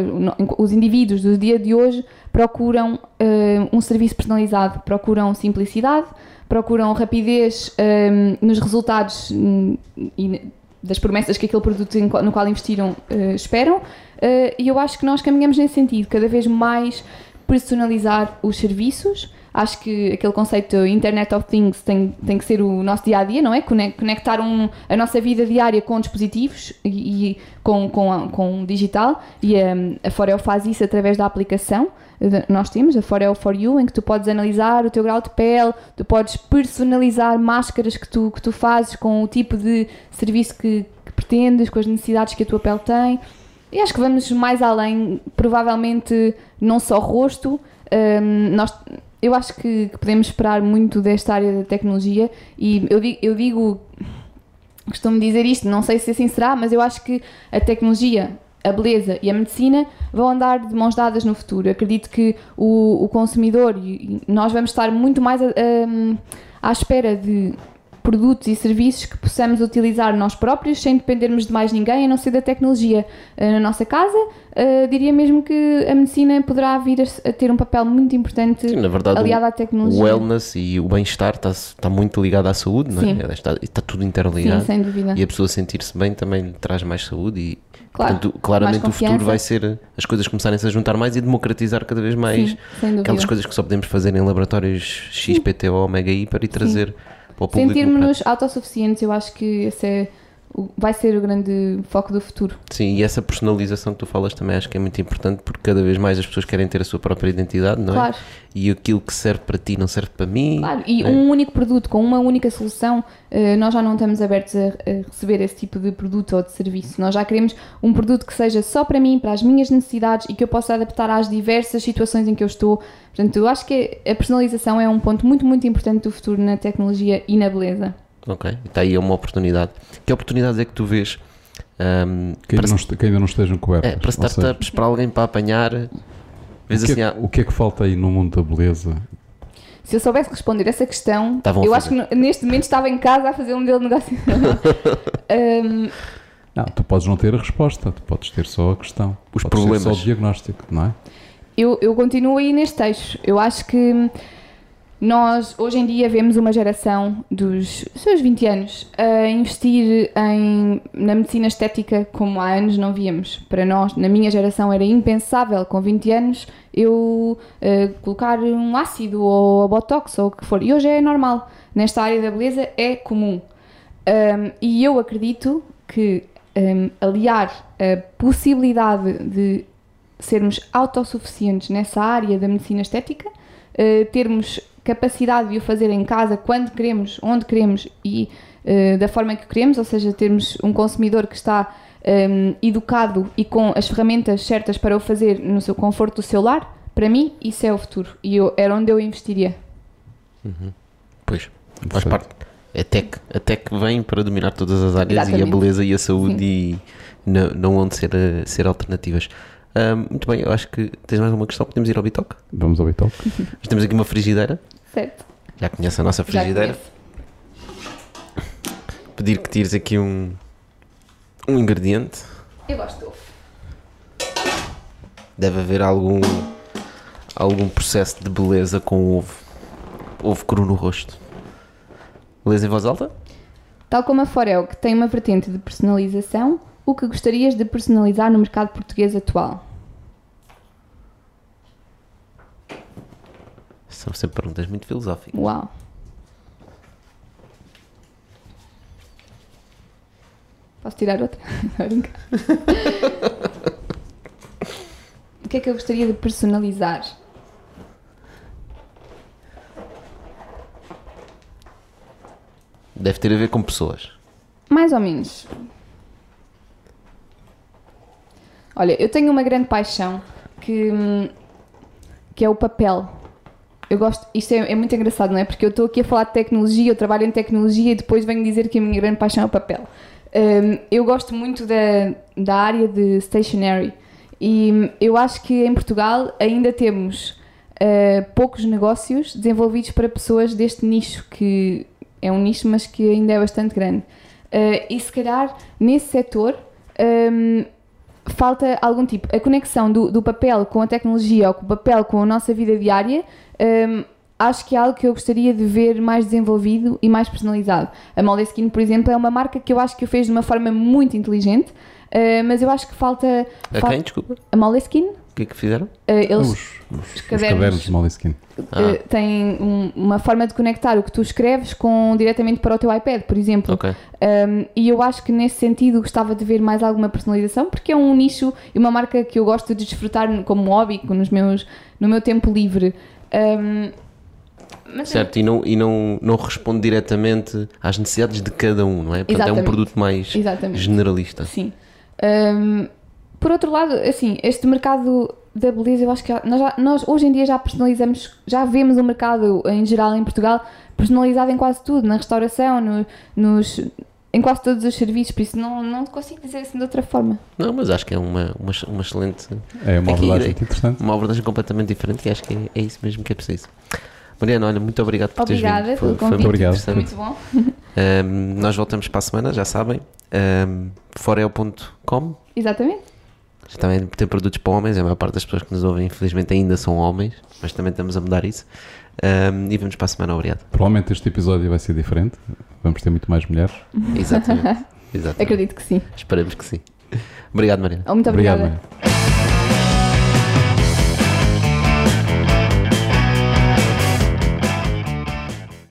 os indivíduos do dia de hoje procuram uh, um serviço personalizado, procuram simplicidade, procuram rapidez um, nos resultados hum, e das promessas que aquele produto no qual investiram uh, esperam. Uh, e eu acho que nós caminhamos nesse sentido, cada vez mais personalizar os serviços. Acho que aquele conceito Internet of Things tem, tem que ser o nosso dia a dia, não é? Conec- Conectar um, a nossa vida diária com dispositivos e, e com, com, com digital. E um, a Forel faz isso através da aplicação. Nós temos a Forel for You, em que tu podes analisar o teu grau de pele, tu podes personalizar máscaras que tu, que tu fazes com o tipo de serviço que, que pretendes, com as necessidades que a tua pele tem. e acho que vamos mais além, provavelmente não só rosto, nós, eu acho que, que podemos esperar muito desta área da tecnologia e eu digo, eu digo costumo dizer isto, não sei se assim será, mas eu acho que a tecnologia, a beleza e a medicina vão andar de mãos dadas no futuro. Acredito que o, o consumidor e e nós vamos estar muito mais a- a- à espera de produtos e serviços que possamos utilizar nós próprios sem dependermos de mais ninguém, a não ser da tecnologia eh, na nossa casa. Eh, diria mesmo que a medicina poderá vir a, ter um papel muito importante Sim, na verdade, aliado à o tecnologia. wellness e o bem-estar está, está muito ligado à saúde, não Sim. é? Está, está tudo Sim, interligado. sem dúvida. E a pessoa sentir-se bem também lhe traz mais saúde e, Claro, portanto, claramente o futuro vai ser as coisas começarem-se a juntar mais e democratizar cada vez mais Sim, aquelas coisas que só podemos fazer em laboratórios XPTO, Omega I para ir trazer o no Sentirmos-nos autossuficientes, eu acho que esse é vai ser o grande foco do futuro. Sim, e essa personalização que tu falas também acho que é muito importante porque cada vez mais as pessoas querem ter a sua própria identidade, não é? Claro, E aquilo que serve para ti não serve para mim. claro. E é? um único produto com uma única solução, eh, nós já não estamos abertos a, a receber esse tipo de produto ou de serviço. Nós já queremos um produto que seja só para mim, para as minhas necessidades e que eu possa adaptar às diversas situações em que eu estou. Portanto, eu acho que a personalização é um ponto muito, muito importante do futuro na tecnologia e na beleza. Ok, está aí uma oportunidade. Que oportunidades é que tu vês ahm, Que ainda, para, não, que ainda não estejam cobertas. é, para Ou seja, startups, para alguém para apanhar? Vês o, que assim, é, ah, que- o que é que falta aí no mundo da beleza? Se eu soubesse responder essa questão, Estavam eu acho que neste momento estava em casa a fazer um modelo de negócio. Ahm, *laughs* Não, tu podes não ter a resposta, tu podes ter só a questão. Os podes problemas. Ter só o diagnóstico, não é? eu, eu continuo aí neste eixo. Eu acho que nós, hoje em dia, vemos uma geração dos seus 20 anos a investir em, na medicina estética como há anos não víamos. Para nós, na minha geração, era impensável, com 20 anos, eu eh, colocar um ácido ou botox ou o que for. E hoje é normal. Nesta área da beleza é comum. Um, e eu acredito que um, aliar a possibilidade de sermos autossuficientes nessa área da medicina estética, uh, termos capacidade de o fazer em casa quando queremos, onde queremos e uh, da forma que queremos, ou seja, termos um consumidor que está um, educado e com as ferramentas certas para o fazer no seu conforto do seu lar, para mim isso é o futuro e eu, era onde eu investiria. pois, faz parte. É tech. A tech vem para dominar todas as áreas e a Exatamente. beleza e a saúde e não, não onde ser, eh, ser alternativas. Ahm, muito bem, eu acho que tens mais uma questão. Podemos ir ao Bitoque? Vamos ao. Nós *laughs* temos aqui uma frigideira. Certo? Já conhece a nossa frigideira. Pedir que tires aqui um, um ingrediente. Eu gosto de ovo. Deve haver algum, algum processo de beleza com o ovo. Ovo cru no rosto. Beleza em voz alta? Tal como a Forel, que tem uma vertente de personalização, o que gostarias de personalizar no mercado português atual? São sempre perguntas muito filosóficas. Uau! Posso tirar outra? *laughs* O que é que eu gostaria de personalizar? Deve ter a ver com pessoas. Mais ou menos. Olha, eu tenho uma grande paixão que, hum, que é o papel. Eu gosto, isto é, é muito engraçado, não é? Porque eu estou aqui a falar de tecnologia, eu trabalho em tecnologia e depois venho dizer que a minha grande paixão é o papel. Hum, eu gosto muito da, da área de stationery e hum, eu acho que em Portugal ainda temos uh, poucos negócios desenvolvidos para pessoas deste nicho, que é um nicho, mas que ainda é bastante grande. Uh, e se calhar nesse setor hum, falta algum tipo. A conexão do, do papel com a tecnologia ou com o papel com a nossa vida diária, hum, acho que é algo que eu gostaria de ver mais desenvolvido e mais personalizado. A Moleskine, por exemplo, é uma marca que eu acho que o fez de uma forma muito inteligente, uh, mas eu acho que falta. A quem? Desculpa. A Moleskine, O que é que fizeram? eles Os, os, os cadernos. de Moleskine. Ah. uh, têm um- uma forma de conectar o que tu escreves com diretamente para o teu iPad, por exemplo. Ok. Um, e eu acho que nesse sentido gostava de ver mais alguma personalização, porque é um nicho e uma marca que eu gosto de desfrutar como hobby, nos meus, no meu tempo livre. Um, mas Certo, e não, e não, não responde diretamente às necessidades de cada um, não é? Portanto, é um Exatamente. produto mais Exatamente. generalista. Sim. Um, por outro lado, assim, este mercado da beleza, eu acho que nós, já- nós hoje em dia já personalizamos, já vemos o mercado em geral em Portugal personalizado em quase tudo, na restauração, no- nos, em quase todos os serviços, por isso não, não consigo dizer assim de outra forma. Não, mas acho que é uma, uma, uma excelente, É uma abordagem muito interessante. uma abordagem completamente diferente e acho que é, é isso mesmo que é preciso. Mariana, olha, muito obrigado por teres Obrigada vindo. pelo Foi, foi convite. muito Obrigado. Foi muito bom. *laughs* Um, nós voltamos para a semana, já sabem. Um, forel.com Exatamente. Também tem produtos para homens, a maior parte das pessoas que nos ouvem, infelizmente, ainda são homens, mas também estamos a mudar isso. Um, e vamos para a semana, obrigado. Provavelmente este episódio vai ser diferente. Vamos ter muito mais mulheres. Exatamente. *laughs* Exatamente. Acredito que sim. Esperamos que sim. Obrigado, Mariana. Muito Obrigado, obrigada. Maria.